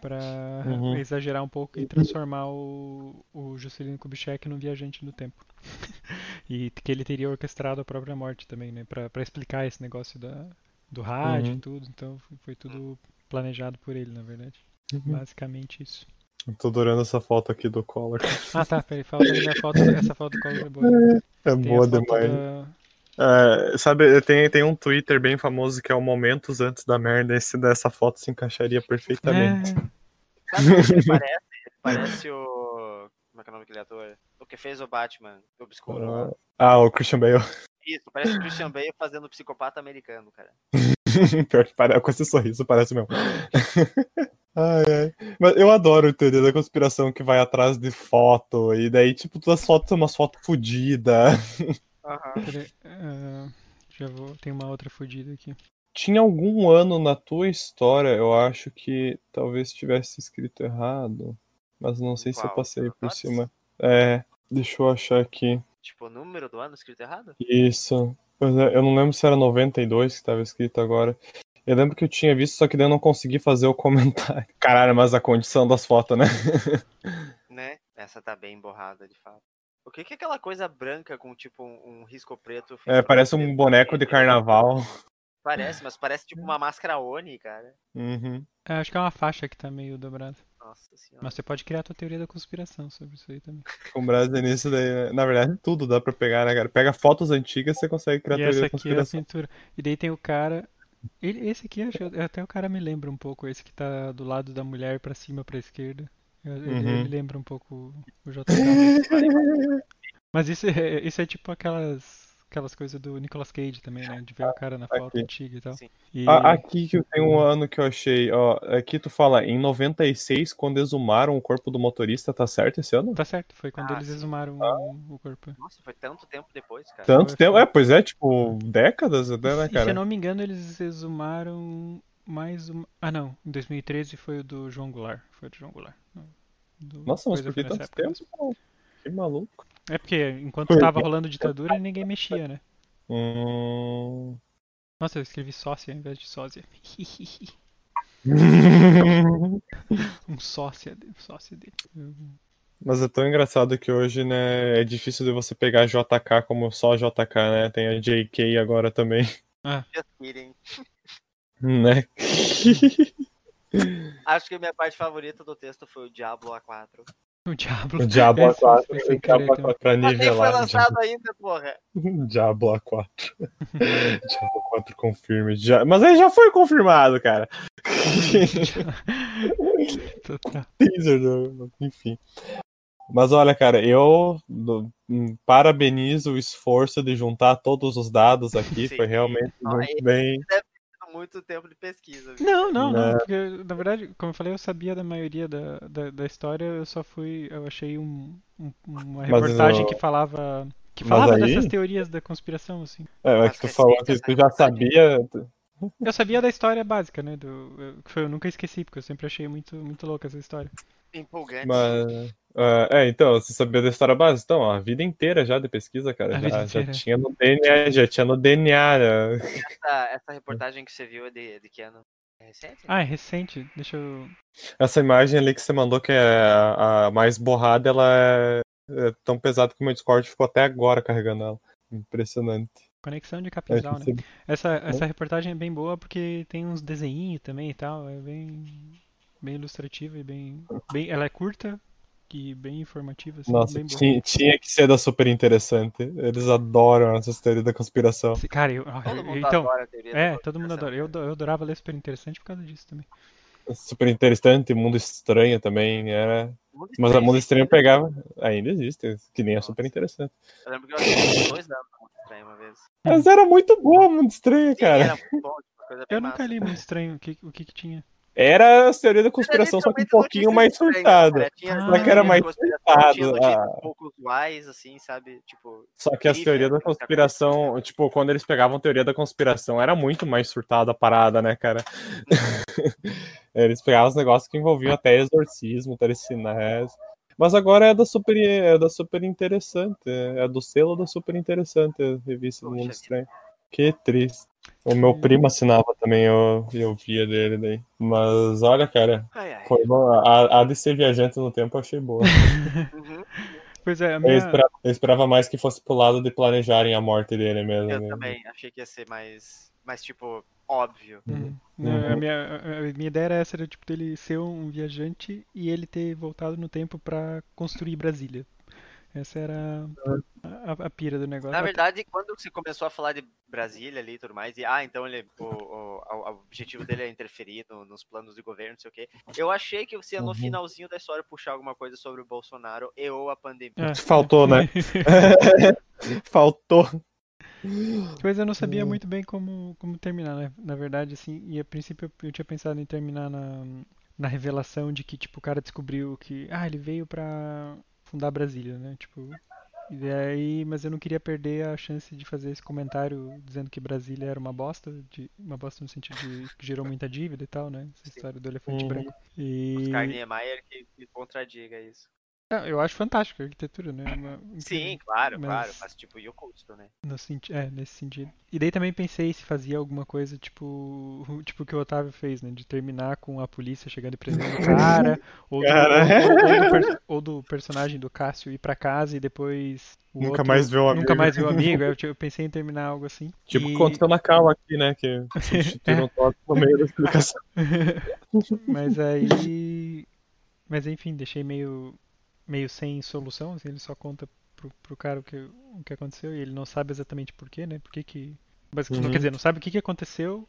para uhum. exagerar um pouco e transformar o, o Juscelino Kubitschek num viajante no tempo. e que ele teria orquestrado a própria morte também, né, para explicar esse negócio da, do rádio uhum. e tudo. Então foi tudo planejado por ele, na verdade. Uhum. Basicamente isso. Eu tô adorando essa foto aqui do Collor. Ah tá, peraí, fala minha foto, essa foto do Collor é boa. É, é boa demais. Da, Uh, sabe, tem, tem um Twitter bem famoso que é o Momentos Antes da Merda. Esse dessa foto se encaixaria perfeitamente. É. Sabe o que ele parece? Parece o. Como é que é o nome daquele ator? O que fez o Batman, o Obscuro. Uh, ah, o Christian Bale. Isso, parece o Christian Bale fazendo o psicopata americano, cara. Pior que parece, com esse sorriso, parece mesmo. Ai, ai. Mas eu adoro o teoria da conspiração que vai atrás de foto, e daí, tipo, todas as fotos são umas fotos fodidas. Uh, já vou. Tem uma outra fodida aqui. Tinha algum ano na tua história, eu acho que talvez tivesse escrito errado. Mas não sei Qual? se eu passei por cima. É, deixa eu achar aqui. Tipo, o número do ano escrito errado? Isso. É, eu não lembro se era 92 que estava escrito agora. Eu lembro que eu tinha visto, só que daí eu não consegui fazer o comentário. Caralho, mas a condição das fotos, né? né? Essa tá bem borrada, de fato. O que, que é aquela coisa branca com tipo um, um risco preto? É, parece um boneco de carnaval. Parece, mas parece tipo uma máscara Oni, cara. Uhum. É, acho que é uma faixa que tá meio dobrada. Nossa senhora. Mas você pode criar a tua teoria da conspiração sobre isso aí também. Com base nisso daí, né? na verdade, tudo dá pra pegar, né, cara? Pega fotos antigas você consegue criar a teoria da conspiração. Aqui é a pintura. E daí tem o cara. Ele, esse aqui, acho, até o cara me lembra um pouco, esse que tá do lado da mulher pra cima, pra esquerda. Ele, uhum. ele lembra um pouco o JK. Mas isso é, isso é tipo aquelas aquelas coisas do Nicolas Cage também, né? De ver o cara na foto aqui. antiga e tal. E... Aqui que tem um ano que eu achei, ó. Aqui tu fala, em 96, quando exumaram o corpo do motorista, tá certo esse ano? Tá certo, foi quando ah, eles exumaram ah. o, corpo. Nossa, foi tanto tempo depois, cara. Tanto foi, tempo? Foi. É, pois é, tipo, décadas até, né, cara? se eu não me engano, eles exumaram mais uma. Ah, não. Em 2013 foi o do João Goulart. Foi o do João Goulart. Nossa, mas por que tanto tempo? Que maluco. É porque enquanto estava rolando ditadura, ninguém mexia, né? Hum... Nossa, eu escrevi sócia ao invés de sósia. um sócia, sócia dele. Mas é tão engraçado que hoje, né, é difícil de você pegar JK como só JK, né? Tem a JK agora também. Ah. né? Acho que a minha parte favorita do texto foi o Diablo A4. O Diablo. O Diablo A4. O Diablo A4 pra nivelar. foi lançado ainda, porra. Diablo A4. Diablo A4 confirme. Já... Mas aí já foi confirmado, cara. Teaser, enfim. Mas olha, cara, eu hum, parabenizo o esforço de juntar todos os dados aqui. Sim. Foi realmente muito bem. Muito tempo de pesquisa. Viu? Não, não, não, porque na verdade, como eu falei, eu sabia da maioria da, da, da história, eu só fui, eu achei um, um, uma reportagem que falava que falava aí... dessas teorias da conspiração, assim. É, que tu falou que tu já sabia. Eu sabia da história básica, né? Do, que eu nunca esqueci, porque eu sempre achei muito, muito louca essa história. Empolgante. Mas, Uh, é, então, você sabia da história base? Então, ó, a vida inteira já de pesquisa, cara. Já, já, tinha no DNA, já tinha no DNA. Né? Essa, essa, reportagem que você viu é de, de que ano? É recente? Ah, é recente. Deixa eu. Essa imagem ali que você mandou, que é a, a mais borrada, ela é, é, tão pesada que o meu Discord ficou até agora carregando ela. Impressionante. Conexão de é, né? Essa, essa reportagem é bem boa porque tem uns desenhinhos também e tal. É bem, bem ilustrativa e bem, bem. Ela é curta, que bem informativa. Assim, Nossa, bem tinha, tinha, que ser da super interessante. Eles adoram essas teorias da conspiração. Cara, eu, eu então, é, todo mundo adora. Eu, eu adorava ler super interessante por causa disso também. Super interessante, mundo estranho também era. Mas a mundo estranho pegava. Ainda existe, que nem é super interessante. Eu lembro que eu assisti dois anos mundo estranho uma vez. Mas era muito bom, mundo estranho, cara. Sim, era muito bom, tipo, eu nunca li muito estranho o que, o que, que tinha. Era a teoria da conspiração, só que um pouquinho mais surtada. Só que era mais surtado. Ah. pouco usuais, assim, sabe? Tipo. Só que as teorias da conspiração, tipo, quando eles pegavam teoria da conspiração, era muito mais surtada a parada, né, cara? eles pegavam os negócios que envolviam até exorcismo, telecinese. Mas agora é da super, é da super interessante. É do selo da super interessante, a revista do Mundo Estranho. Que triste. O meu primo assinava também, eu, eu via dele daí. Mas olha, cara, ai, ai. foi bom. A, a de ser viajante no tempo eu achei boa. uhum. Pois é, minha... eu, esperava, eu, esperava, mais que fosse pro lado de planejarem a morte dele mesmo. Eu também, achei que ia ser mais, mais tipo, óbvio. Uhum. Uhum. A, minha, a minha ideia era essa, era tipo, dele ser um viajante e ele ter voltado no tempo para construir Brasília. Essa era a, a, a, pira do negócio. Na verdade, quando você começou a falar de Brasília ali e tudo mais, e ah, então ele, o, o, o objetivo dele é interferir no, nos planos de governo, não sei o quê. Eu achei que você ia no uhum. finalzinho da história puxar alguma coisa sobre o Bolsonaro e ou a pandemia. É. Faltou, né? Faltou. Pois eu não sabia muito bem como, como terminar, né? Na verdade, assim, e a princípio eu, eu tinha pensado em terminar na, na revelação de que, tipo, o cara descobriu que, ah, ele veio pra fundar Brasília, né? Tipo, e aí, mas eu não queria perder a chance de fazer esse comentário dizendo que Brasília era uma bosta, de, uma bosta no sentido de que gerou muita dívida e tal, né? Essa Sim. história do elefante uhum. branco. E... Oscar Niemeyer que, que contradiga isso. É, eu acho fantástico a arquitetura, né? Uma, Sim, claro, mas, claro. Mas tipo, e o custo, né? No, é, nesse sentido. E daí também pensei se fazia alguma coisa tipo tipo que o Otávio fez, né? De terminar com a polícia chegando e prendendo o cara, ou, do, ou, ou, do, ou, do, personagem do Cássio ir pra casa e depois. nunca outro, mais ver o amigo. Nunca mais ver o amigo. eu, eu, pensei em terminar algo assim. Tipo, e... aconteceu na calma aqui, né? Que substituíram é. no meio da explicação. mas aí. Mas enfim, deixei meio meio sem solução, assim, ele só conta pro, pro cara o que, o que aconteceu e ele não sabe exatamente porquê, né? Por que que... Uhum. Quer dizer, não sabe o que, que aconteceu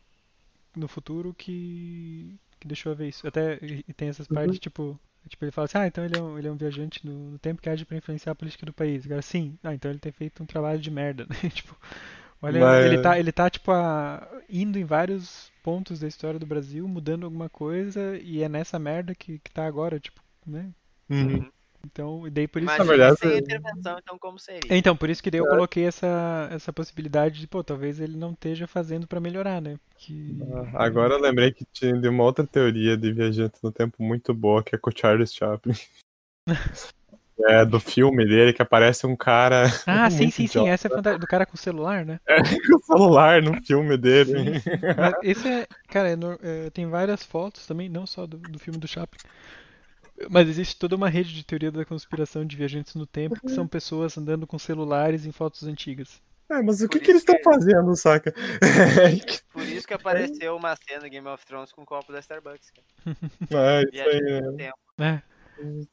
no futuro que, que deixou a ver isso. Até e tem essas uhum. partes, tipo, tipo, ele fala assim, ah, então ele é um, ele é um viajante no, no tempo que age para influenciar a política do país. Agora, sim, ah, então ele tem feito um trabalho de merda, né? tipo, olha, Mas... ele tá, ele tá, tipo, a, indo em vários pontos da história do Brasil, mudando alguma coisa, e é nessa merda que, que tá agora, tipo, né? Uhum. Então, e daí por isso. Imagina verdade, sem intervenção, então como seria? Então, por isso que daí eu é. coloquei essa, essa possibilidade de, pô, talvez ele não esteja fazendo para melhorar, né? Que... Ah, agora eu lembrei que tinha de uma outra teoria de viajante no tempo muito boa, que é com o Charles Chaplin. É, do filme dele, que aparece um cara. Ah, sim, sim, idiota. sim. Essa é do cara com o celular, né? É, com o celular no filme dele. esse é. Cara, é, é, tem várias fotos também, não só do, do filme do Chaplin. Mas existe toda uma rede de teoria da conspiração de viajantes no tempo que são pessoas andando com celulares em fotos antigas. É, mas o que, que eles estão que... fazendo, saca? Por isso que apareceu uma cena do Game of Thrones com um copo da Starbucks. Cara. É, isso aí. É.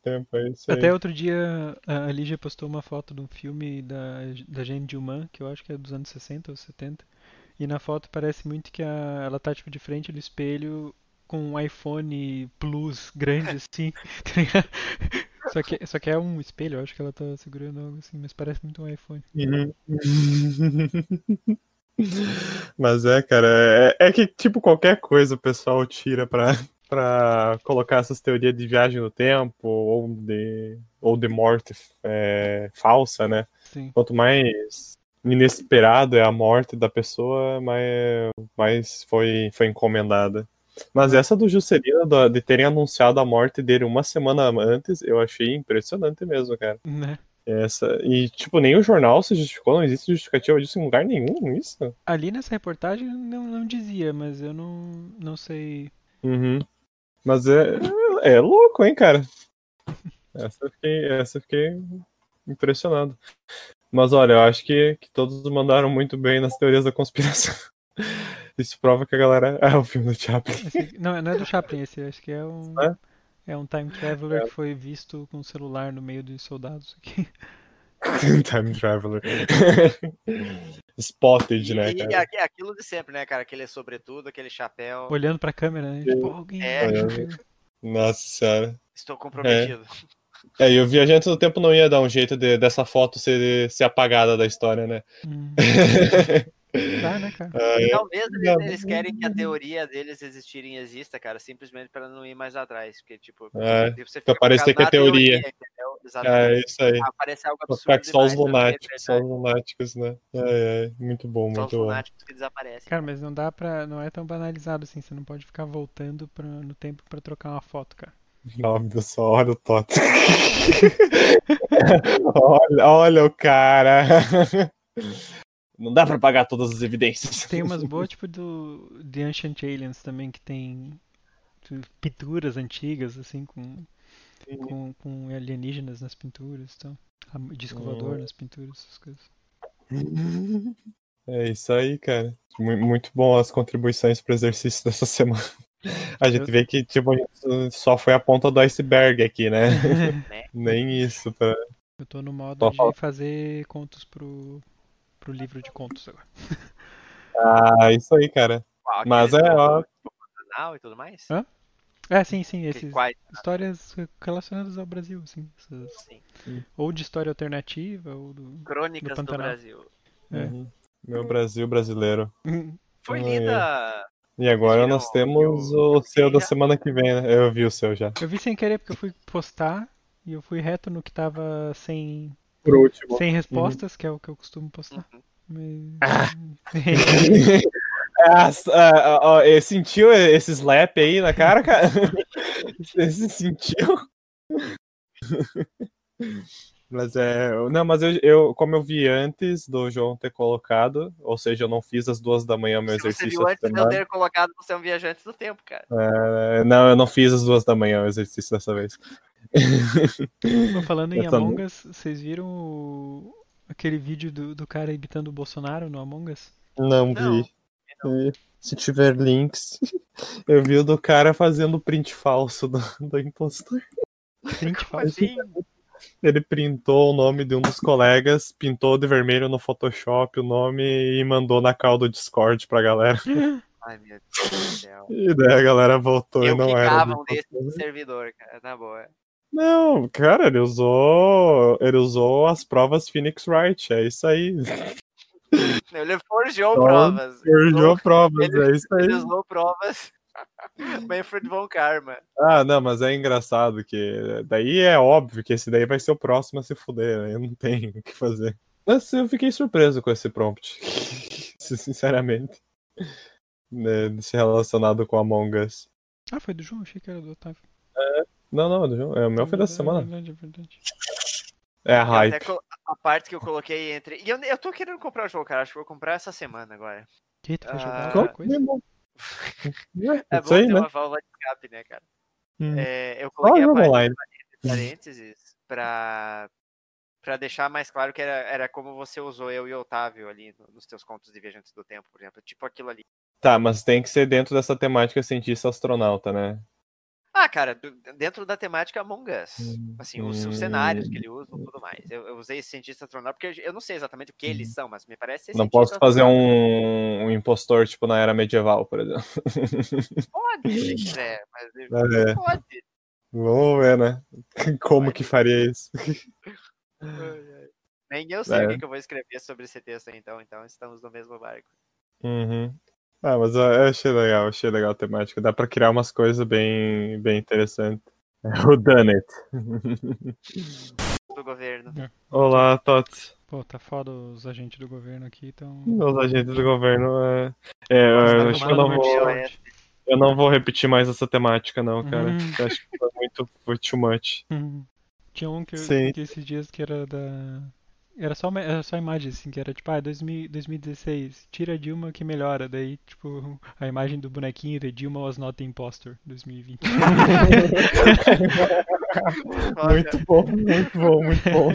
Tempo, é isso aí. Até outro dia a Lígia postou uma foto de um filme da, da Jane Duman, que eu acho que é dos anos 60 ou 70. E na foto parece muito que a, ela tá tipo de frente do espelho com um iPhone Plus grande assim, tá Só que, só que é um espelho, eu acho que ela tá segurando algo assim, mas parece muito um iPhone. Uhum. mas é, cara, é, é, que tipo qualquer coisa o pessoal tira pra, pra colocar essas teorias de viagem no tempo ou de, ou de morte é, falsa, né? Sim. Quanto mais inesperado é a morte da pessoa, mais, mais foi, foi encomendada. Mas essa do Juscelino, de terem anunciado a morte dele uma semana antes, eu achei impressionante mesmo, cara. Né? Essa, e, tipo, nem o jornal se justificou, não existe justificativa disso em lugar nenhum, isso? Ali nessa reportagem não, não dizia, mas eu não, não sei. Uhum. Mas é, é louco, hein, cara? Essa eu fiquei, essa eu fiquei impressionado. Mas olha, eu acho que, que todos mandaram muito bem nas teorias da conspiração. Isso prova que a galera. É o filme do Chaplin. Esse- não, não é do Chaplin esse, acho que é um. É? É um time traveler que foi visto com um celular no meio dos soldados aqui. Time Traveler. Spotted, né, E, e cara? aqui- aquilo de sempre, né, cara? Aquele sobretudo, aquele chapéu. Olhando pra câmera, né? Tipo, alguém. É. alguém- Nossa senhora. Estou comprometido. É, e o Viajante do Tempo não ia dar um jeito de- dessa foto ser, ser apagada da história, né? Hum, dá, né, cara? Talvez eles, Não, eles querem que a teoria deles existirem exista, cara, simplesmente pra não ir mais atrás. Porque, tipo, É, você fica parecer que é teoria. entendeu? É isso aí. Aparece algo absurdo ficar que só os ser lunáticos, só os lunáticos, né? Ai, ai, muito bom, Só os muito bom. lunáticos que desaparecem. Cara, mas não dá pra. Não é tão banalizado assim. Você não pode ficar voltando pra, no tempo pra trocar uma foto, cara. Óbvio, só olha o Toto. olha, olha o cara. Não dá pra pagar todas as evidências. Tem umas boas, tipo do The Ancient Aliens também, que tem pinturas antigas, assim, com, com, com alienígenas nas pinturas e tal. A- Disco voador nas pinturas, essas coisas. É isso aí, cara. Mu- Muito bom as contribuições pro exercício dessa semana. A gente vê que tipo, só foi a ponta do iceberg aqui, né? Nem isso. Pra... Eu tô no modo de fazer contos pro, pro livro de contos agora. Ah, isso aí, cara. Qual, Mas é, do- ó. do Pantanal e tudo mais? Hã? É, sim, sim, esses Quais? histórias relacionadas ao Brasil, assim. essas- Sim. ou de história alternativa, ou do. Crônicas do, Pantanal. Brasil. É. Uhum. Meu Brasil brasileiro. Foi Ah, lida. E agora nós temos o- o seu da semana que vem, né? Eu vi o seu já. Eu vi sem querer porque eu fui postar e eu fui reto no que tava sem, Por último. sem respostas, que é o que eu costumo postar. Uhum. Mas... Ah, ah, ah, ó, eh, sentiu esse slap aí na cara, cara? Você sentiu? Mas é. Não, mas eu, eu, como eu vi antes do João ter colocado, ou seja, eu não fiz às duas da manhã meu Se você exercício. viu essa antes de eu ter colocado você é um viajante do tempo, cara. É, não, eu não fiz às duas da manhã o exercício dessa vez. Falando em Eu também. Among Us, vocês viram o- aquele vídeo do, do cara imitando o Bolsonaro no Among Us? Não Não, vi. E Se tiver links, eu vi o do cara fazendo print falso do, do impostor. Print falso. assim? Ele printou o nome de um dos colegas, pintou de vermelho no Photoshop o nome e mandou na call do Discord pra galera. Ai, meu Deus do céu. E daí a galera voltou Eu e não era. do um desse no servidor, cara, na boa. Não, cara, ele usou. Ele usou as provas Phoenix Wright, é isso aí. Ele forjou Então, provas. Forjou provas, ele- é isso aí. Ele usou provas. Manfred von Karma. Ah, não, mas é engraçado que daí é óbvio que esse daí vai ser o próximo a se fuder, né? Eu não tenho o que fazer. Mas eu fiquei surpreso com esse prompt. Sinceramente. Né, Desse relacionado com Among Us. Ah, foi do João? Achei que era do Otávio. Não, não, João, é o meu foi da É semana. verdade, é verdade. É a hype. a parte que eu coloquei entre. E eu, eu tô querendo comprar o jogo, cara. Acho que vou comprar essa semana agora. Que tu vai jogar Ah, Qual- coisa? É bom. É bom aí, ter né? uma válvula de escape, né, cara? Hum. É, eu coloquei a jogo parte entre parênteses pra, pra deixar mais claro que era, era como você usou eu e o Otávio ali no- nos teus contos de Viajantes do Tempo, por exemplo. Tipo aquilo ali. Tá, mas tem que ser dentro dessa temática cientista astronauta, né? Ah, cara, dentro da temática Among Us. Hum, Assim, os, os cenários que ele usa e tudo mais. Eu, eu usei esse cientista astronauta porque eu, não sei exatamente o que eles são, mas me parece Uhum. Não posso fazer um, um impostor, tipo, na era medieval, por exemplo. Pode, se quiser, mas É, pode. vamos ver, né? Como que faria isso? Nem eu sei É. o que, que eu vou escrever sobre esse texto aí, então, então estamos no mesmo barco. Uhum. Ah, mas eu achei legal, achei legal a temática. Dá pra criar umas coisas bem, bem interessantes. O Done It. Do governo. Olá, Tots. Pô, tá foda os agentes do governo aqui, então. Os agentes do governo. É, é, eu, Nossa, acho que eu não vou, é. Eu não vou repetir mais essa temática, não, cara. Hum. Eu Acho que foi muito foi too much. Uhum. Tinha um que, eu, Sim. que esses dias que era da. Era só, uma- era só imagem, assim, que era tipo, ah, 2000, 2016, tira a Dilma que melhora. Daí, tipo, a imagem do bonequinho de Dilma was not the impostor, 2020. Muito bom, muito bom, muito bom.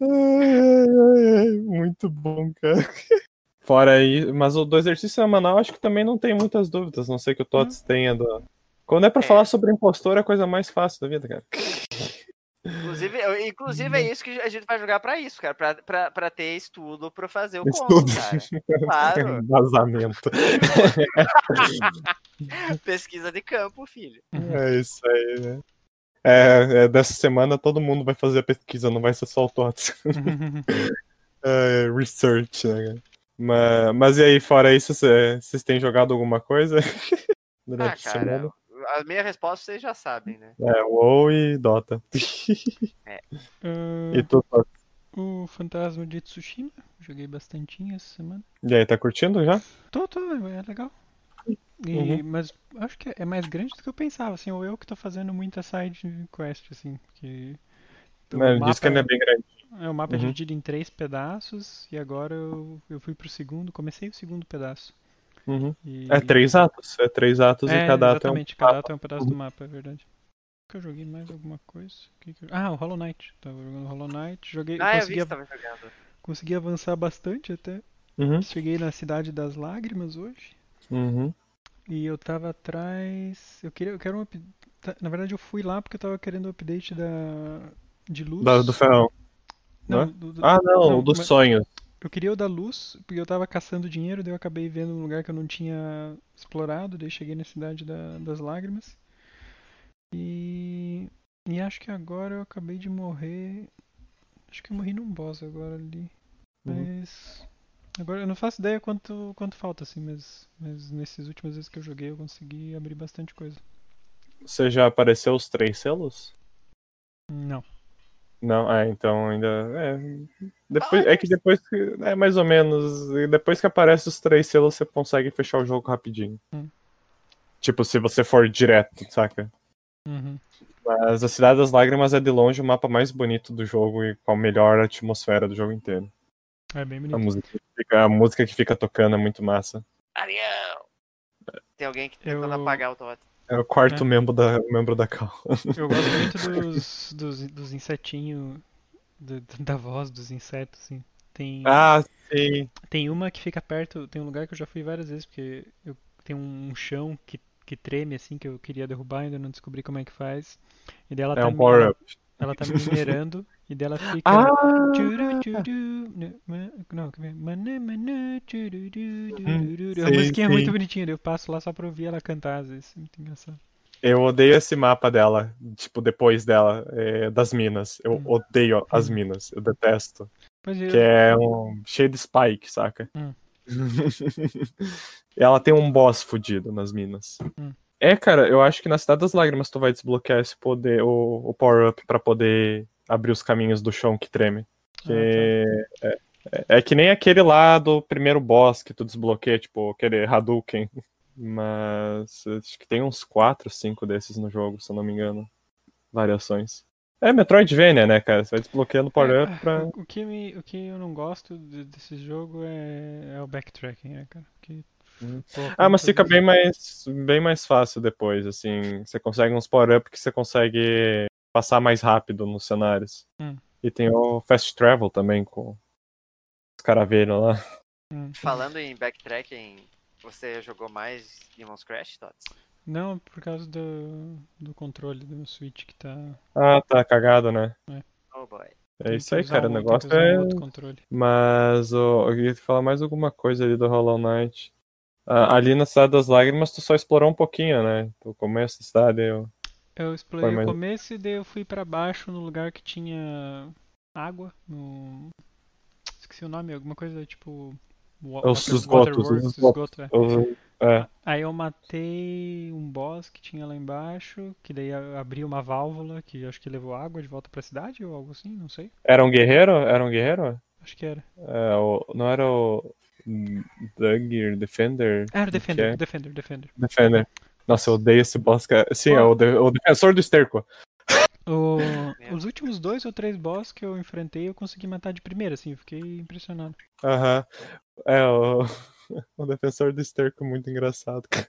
Ai, ai, ai, muito bom, cara. Fora aí, mas o do exercício semanal acho que também não tem muitas dúvidas, não sei que o Tots tenha. Do... Quando é pra É. falar sobre impostor, é a coisa mais fácil da vida, cara. Inclusive, eu- inclusive é isso que a gente vai jogar pra isso, cara. Pra, pra, pra ter estudo pra fazer o Estudo. conto, cara. Claro. Vazamento. Pesquisa de campo, filho. É isso aí, né? É, é, dessa semana todo mundo vai fazer a pesquisa, não vai ser só o Tots. É, research, né? cara? Mas, mas e aí, fora isso, cê- vocês têm jogado alguma coisa? Ah, Durante a cara, semana? A minha resposta vocês já sabem, né? É, WoW e Dota. Ah, E tu, o Fantasma de Tsushima, joguei bastantinho essa semana. E aí, tá curtindo já? Tô, tô, é legal. E, Uhum. Mas acho que é mais grande do que eu pensava, assim, ou eu que tô fazendo muita side quest, assim, porque o Né, Diz que mapa- ele é bem grande. É, o mapa é Uhum. dividido em três pedaços e agora eu, eu fui pro segundo, comecei o segundo pedaço. Uhum. E... É três atos. É três atos É, e cada ato é um. exatamente, cada ato é um pedaço do mapa, é verdade. Que eu joguei mais alguma coisa? Que que eu- Ah, o Hollow Knight. Tava jogando Hollow Knight, joguei, Ah, eu vi consegui, que av- você tava jogando. consegui avançar bastante até. Uhum. Cheguei na Cidade das Lágrimas hoje. Uhum. E eu tava atrás. Eu queria, eu quero um up... tá- Na verdade, eu fui lá porque eu tava querendo o update da de luz. Da- do ferrão. Não, né? do- do- Ah, não, Não, o dos mas- sonhos. Eu queria o da luz, porque eu tava caçando dinheiro, daí eu acabei vendo um lugar que eu não tinha explorado, daí cheguei na cidade da- das lágrimas. E. E acho que agora eu acabei de morrer. Acho que eu morri num boss agora ali. Uhum. Mas. Agora eu não faço ideia quanto, quanto falta, assim, mas, mas nesses últimas vezes que eu joguei eu consegui abrir bastante coisa. Você já apareceu os três selos? Não. Não, é, então ainda. É, depois, é que depois que. É mais ou menos. e Depois que aparece os três selos, você consegue fechar o jogo rapidinho. Hum. Tipo, se você for direto, saca? Uhum. Mas a Cidade das Lágrimas é de longe o mapa mais bonito do jogo e com a melhor atmosfera do jogo inteiro. É bem A bonito. música, que fica, a música que fica tocando é muito massa. Ariel! Tem alguém que tentando Eu- apagar o Totem. É o quarto É. membro da, membro da Cal. Eu gosto muito dos, dos, dos insetinhos, do- da voz dos insetos, assim. Tem, Ah, sim. tem uma que fica perto, tem um lugar que eu já fui várias vezes, porque eu tem um chão que, que treme, assim, que eu queria derrubar, ainda não descobri como é que faz. E dela É tá um power-up. Ela tá me minerando, e dela fica... Ah! Né, ma- Não, é? Hum, du. A musiquinha é muito bonitinha, eu passo lá só pra ouvir ela cantar, às vezes. Muito engraçado. Eu odeio esse mapa dela, tipo, depois dela, é, das minas. Eu Hum. odeio as minas, eu detesto. Pois é, Que é um cheio de spike, saca? Hum. Ela tem um boss fudido nas minas. Hum. É, cara, eu acho que na Cidade das Lágrimas tu vai desbloquear esse poder, o, o power-up pra poder abrir os caminhos do chão que treme. Que Ah, é, é- é que nem aquele lá do primeiro boss que tu desbloqueia, tipo, aquele Hadouken. Mas acho que tem uns 4, 5 desses no jogo, se eu não me engano. Variações. É Metroidvania, né, cara? Você vai desbloqueando o power-up É, pra. o, que me, o que eu não gosto de- desse jogo é, é o backtracking, né, cara? Que, Ah, mas fica bem mais, bem mais fácil depois, assim. Você consegue uns power-up que você consegue passar mais rápido nos cenários. Hum. E tem o Fast Travel também, com os caravelhos lá. Hum. Falando em backtracking, você jogou mais Demon's Crash, Tots? Não, por causa do, do controle do meu Switch que tá. Ah, tá cagado, né? Oh boy. É isso aí, cara. O um- negócio um é. outro controle. Mas ó, eu queria falar mais alguma coisa ali do Hollow Knight. Ah, ali na Cidade das Lágrimas, tu só explorou um pouquinho, né? O começo da cidade. Eu... Eu explorei mais- o começo e daí eu fui pra baixo no lugar que tinha água. No... Esqueci o nome, alguma coisa tipo. Os water- esgotos, os waterworks, esgotos. esgoto, é. eu- É. Aí eu matei um boss que tinha lá embaixo, que daí abriu uma válvula que acho que levou água de volta pra cidade ou algo assim, não sei. Era um guerreiro? Era um guerreiro? Acho que era. É, o- não era o. Dugger, Defender. Ah, era o Defender, é? Defender, Defender. Defender. Nossa, eu odeio esse boss, cara. Sim, é o, de- o defensor do esterco. O- os últimos dois ou três boss que eu enfrentei eu consegui matar de primeira, assim, eu fiquei impressionado. Aham. É, o, o defensor do esterco é muito engraçado, cara.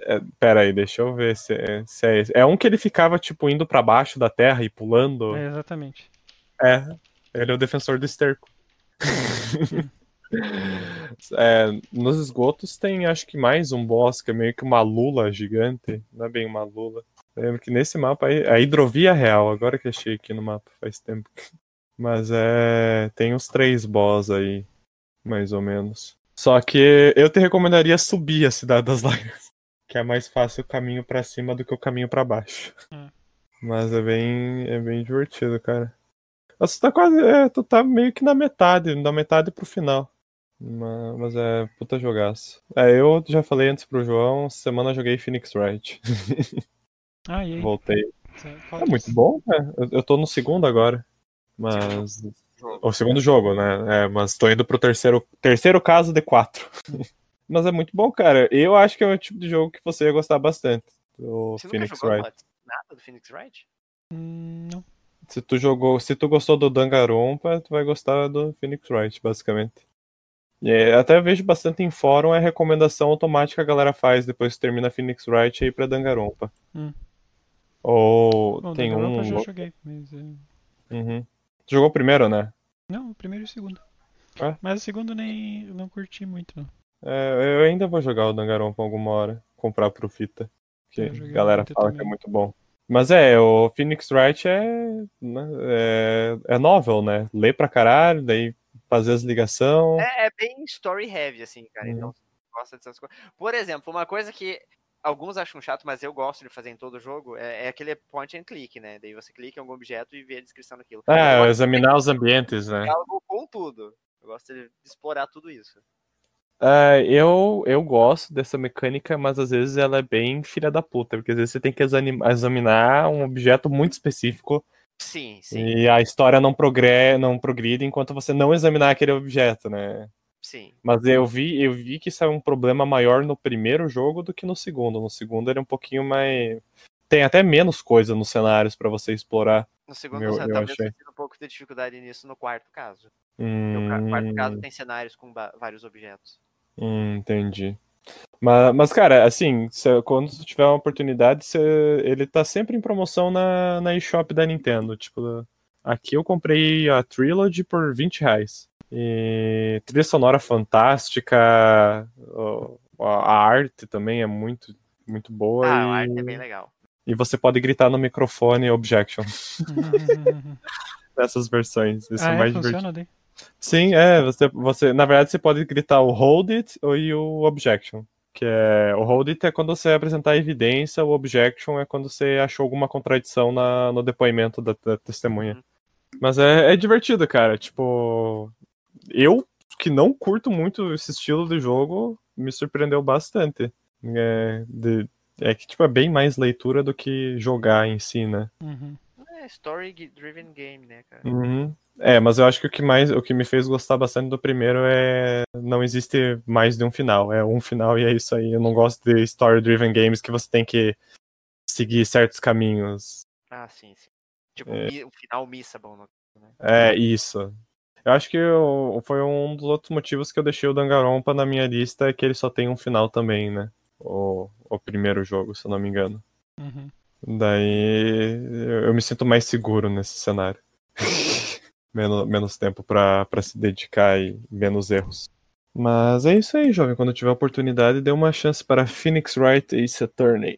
É, pera aí, deixa eu ver se, é- se é esse. É um que ele ficava, tipo, indo pra baixo da terra e pulando. É, exatamente. É, ele é o defensor do esterco. É, nos esgotos tem, acho que mais um boss, que é meio que uma lula gigante. Não é bem uma lula. Eu lembro que nesse mapa, aí- a hidrovia real, agora que achei aqui no mapa, faz tempo. Mas é. Tem os três boss aí, mais ou menos. Só que eu te recomendaria subir a Cidade das Lágrimas. Que é mais fácil o caminho pra cima do que o caminho pra baixo. É. Mas é bem, é bem divertido, cara. Você tá quase. É, tu tá meio que na metade, da metade pro final. Ma- Mas é puta jogaço. É, eu já falei antes pro João, semana joguei Phoenix Wright. Ah, e aí? Voltei. É muito bom, né? Eu, eu tô no segundo agora. Mas. O segundo jogo, né? É, mas tô indo pro terceiro, terceiro caso de quatro. mas é muito bom, cara. Eu acho que é o tipo de jogo que você ia gostar bastante. O Você nunca Phoenix jogou Wright. Nada do Phoenix Wright? Hum, não. Se tu jogou, se tu gostou do Danganronpa, tu vai gostar do Phoenix Wright, basicamente. É, até vejo bastante em fórum é recomendação automática que a galera faz depois que termina Phoenix Wright aí pra Danganronpa. Hum. Ou Bom, tem Danganronpa um. eu já joguei, mas... é, Uhum. Jogou o primeiro, né? Não, o primeiro e o segundo. Ah. Mas o segundo nem não curti muito, não. É, eu ainda vou jogar o Danganronpa alguma hora, comprar pro Fita. Que a galera fala que é também. muito bom. Mas é, o Phoenix Wright é, né, é, é novel, né? Lê pra caralho, daí fazer as ligações. É, é bem story heavy, assim, cara. Uhum. Então, você gosta dessas coisas. Por exemplo, uma coisa que alguns acham chato, mas eu gosto de fazer em todo jogo, é, é aquele point and click, né? Daí você clica em algum objeto e vê a descrição daquilo. É, Eu examinar os ambientes, né? algo com tudo. Eu gosto de explorar tudo isso. É, eu, eu gosto dessa mecânica, mas às vezes ela é bem filha da puta, porque às vezes você tem que exami- examinar um objeto muito específico Sim, sim, e a história não, progre não progride enquanto você não examinar aquele objeto, né? sim. Mas eu vi, eu vi que isso é um problema maior no primeiro jogo do que no segundo. No segundo ele é um pouquinho mais. Tem até menos coisa nos cenários pra você explorar. No segundo, Eu- você eu talvez achei. tenha tido um pouco de dificuldade nisso no quarto caso. Hum, o ca- quarto caso tem cenários com vários objetos. hum, entendi. Mas, mas, cara, assim, cê- quando tu tiver uma oportunidade, cê- ele tá sempre em promoção na, na eShop da Nintendo. Tipo, aqui eu comprei a Trilogy por 20 reais. E trilha sonora fantástica, a a arte também é muito, muito boa. Ah, e... a arte é bem legal. E você pode gritar no microfone objection nessas versões. Isso ah, é é? mais Funciona divertido. daí? Sim, é. Você, você, na verdade, você pode gritar o hold it e o objection. Que é. O hold it é quando você apresentar evidência, o objection é quando você achou alguma contradição na, no depoimento da, da testemunha. Uhum. Mas é, é divertido, cara. Tipo. Eu, que não curto muito esse estilo de jogo, me surpreendeu bastante. É, de- é que, tipo, é bem mais leitura do que jogar em si, né? Uhum. É story-driven game, né, cara? Uhum. É, mas eu acho que o que mais, o que me fez gostar bastante do primeiro é não existe mais de um final, é um final e é isso aí. Eu não gosto de story-driven games que você tem que seguir certos caminhos. Ah, sim, sim. Tipo, É. o final missa-bom. no- É isso. Eu acho que eu- foi um dos outros motivos que eu deixei o Danganronpa na minha lista, é que ele só tem um final também, né? O, o primeiro jogo, se eu não me engano. Uhum. Daí eu, me sinto mais seguro nesse cenário. menos, menos tempo pra pra se dedicar e menos erros. Mas é isso aí, jovem. Quando tiver oportunidade, dê uma chance para Phoenix Wright Ace Attorney.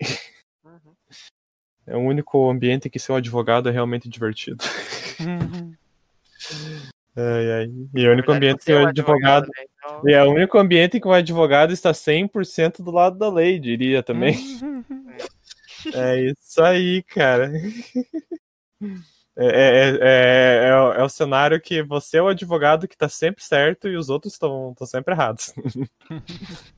Uhum. É o único ambiente em que ser um advogado é realmente divertido. Uhum. Ai, ai. E é o único verdade, ambiente que é o um advogado. né? Então, E é o único ambiente em que o advogado está 100% do lado da lei, diria também. Uhum. É isso aí, cara. É, é, é, é, o- é o cenário que você é o advogado que tá sempre certo e os outros estão sempre errados.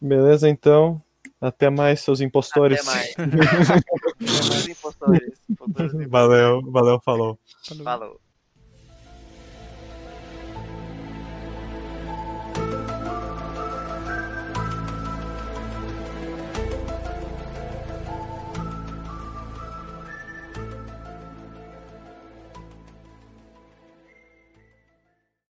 Beleza, então. Até mais, seus impostores. Até mais. Impostores. Valeu, valeu, falou. Falou. Falou.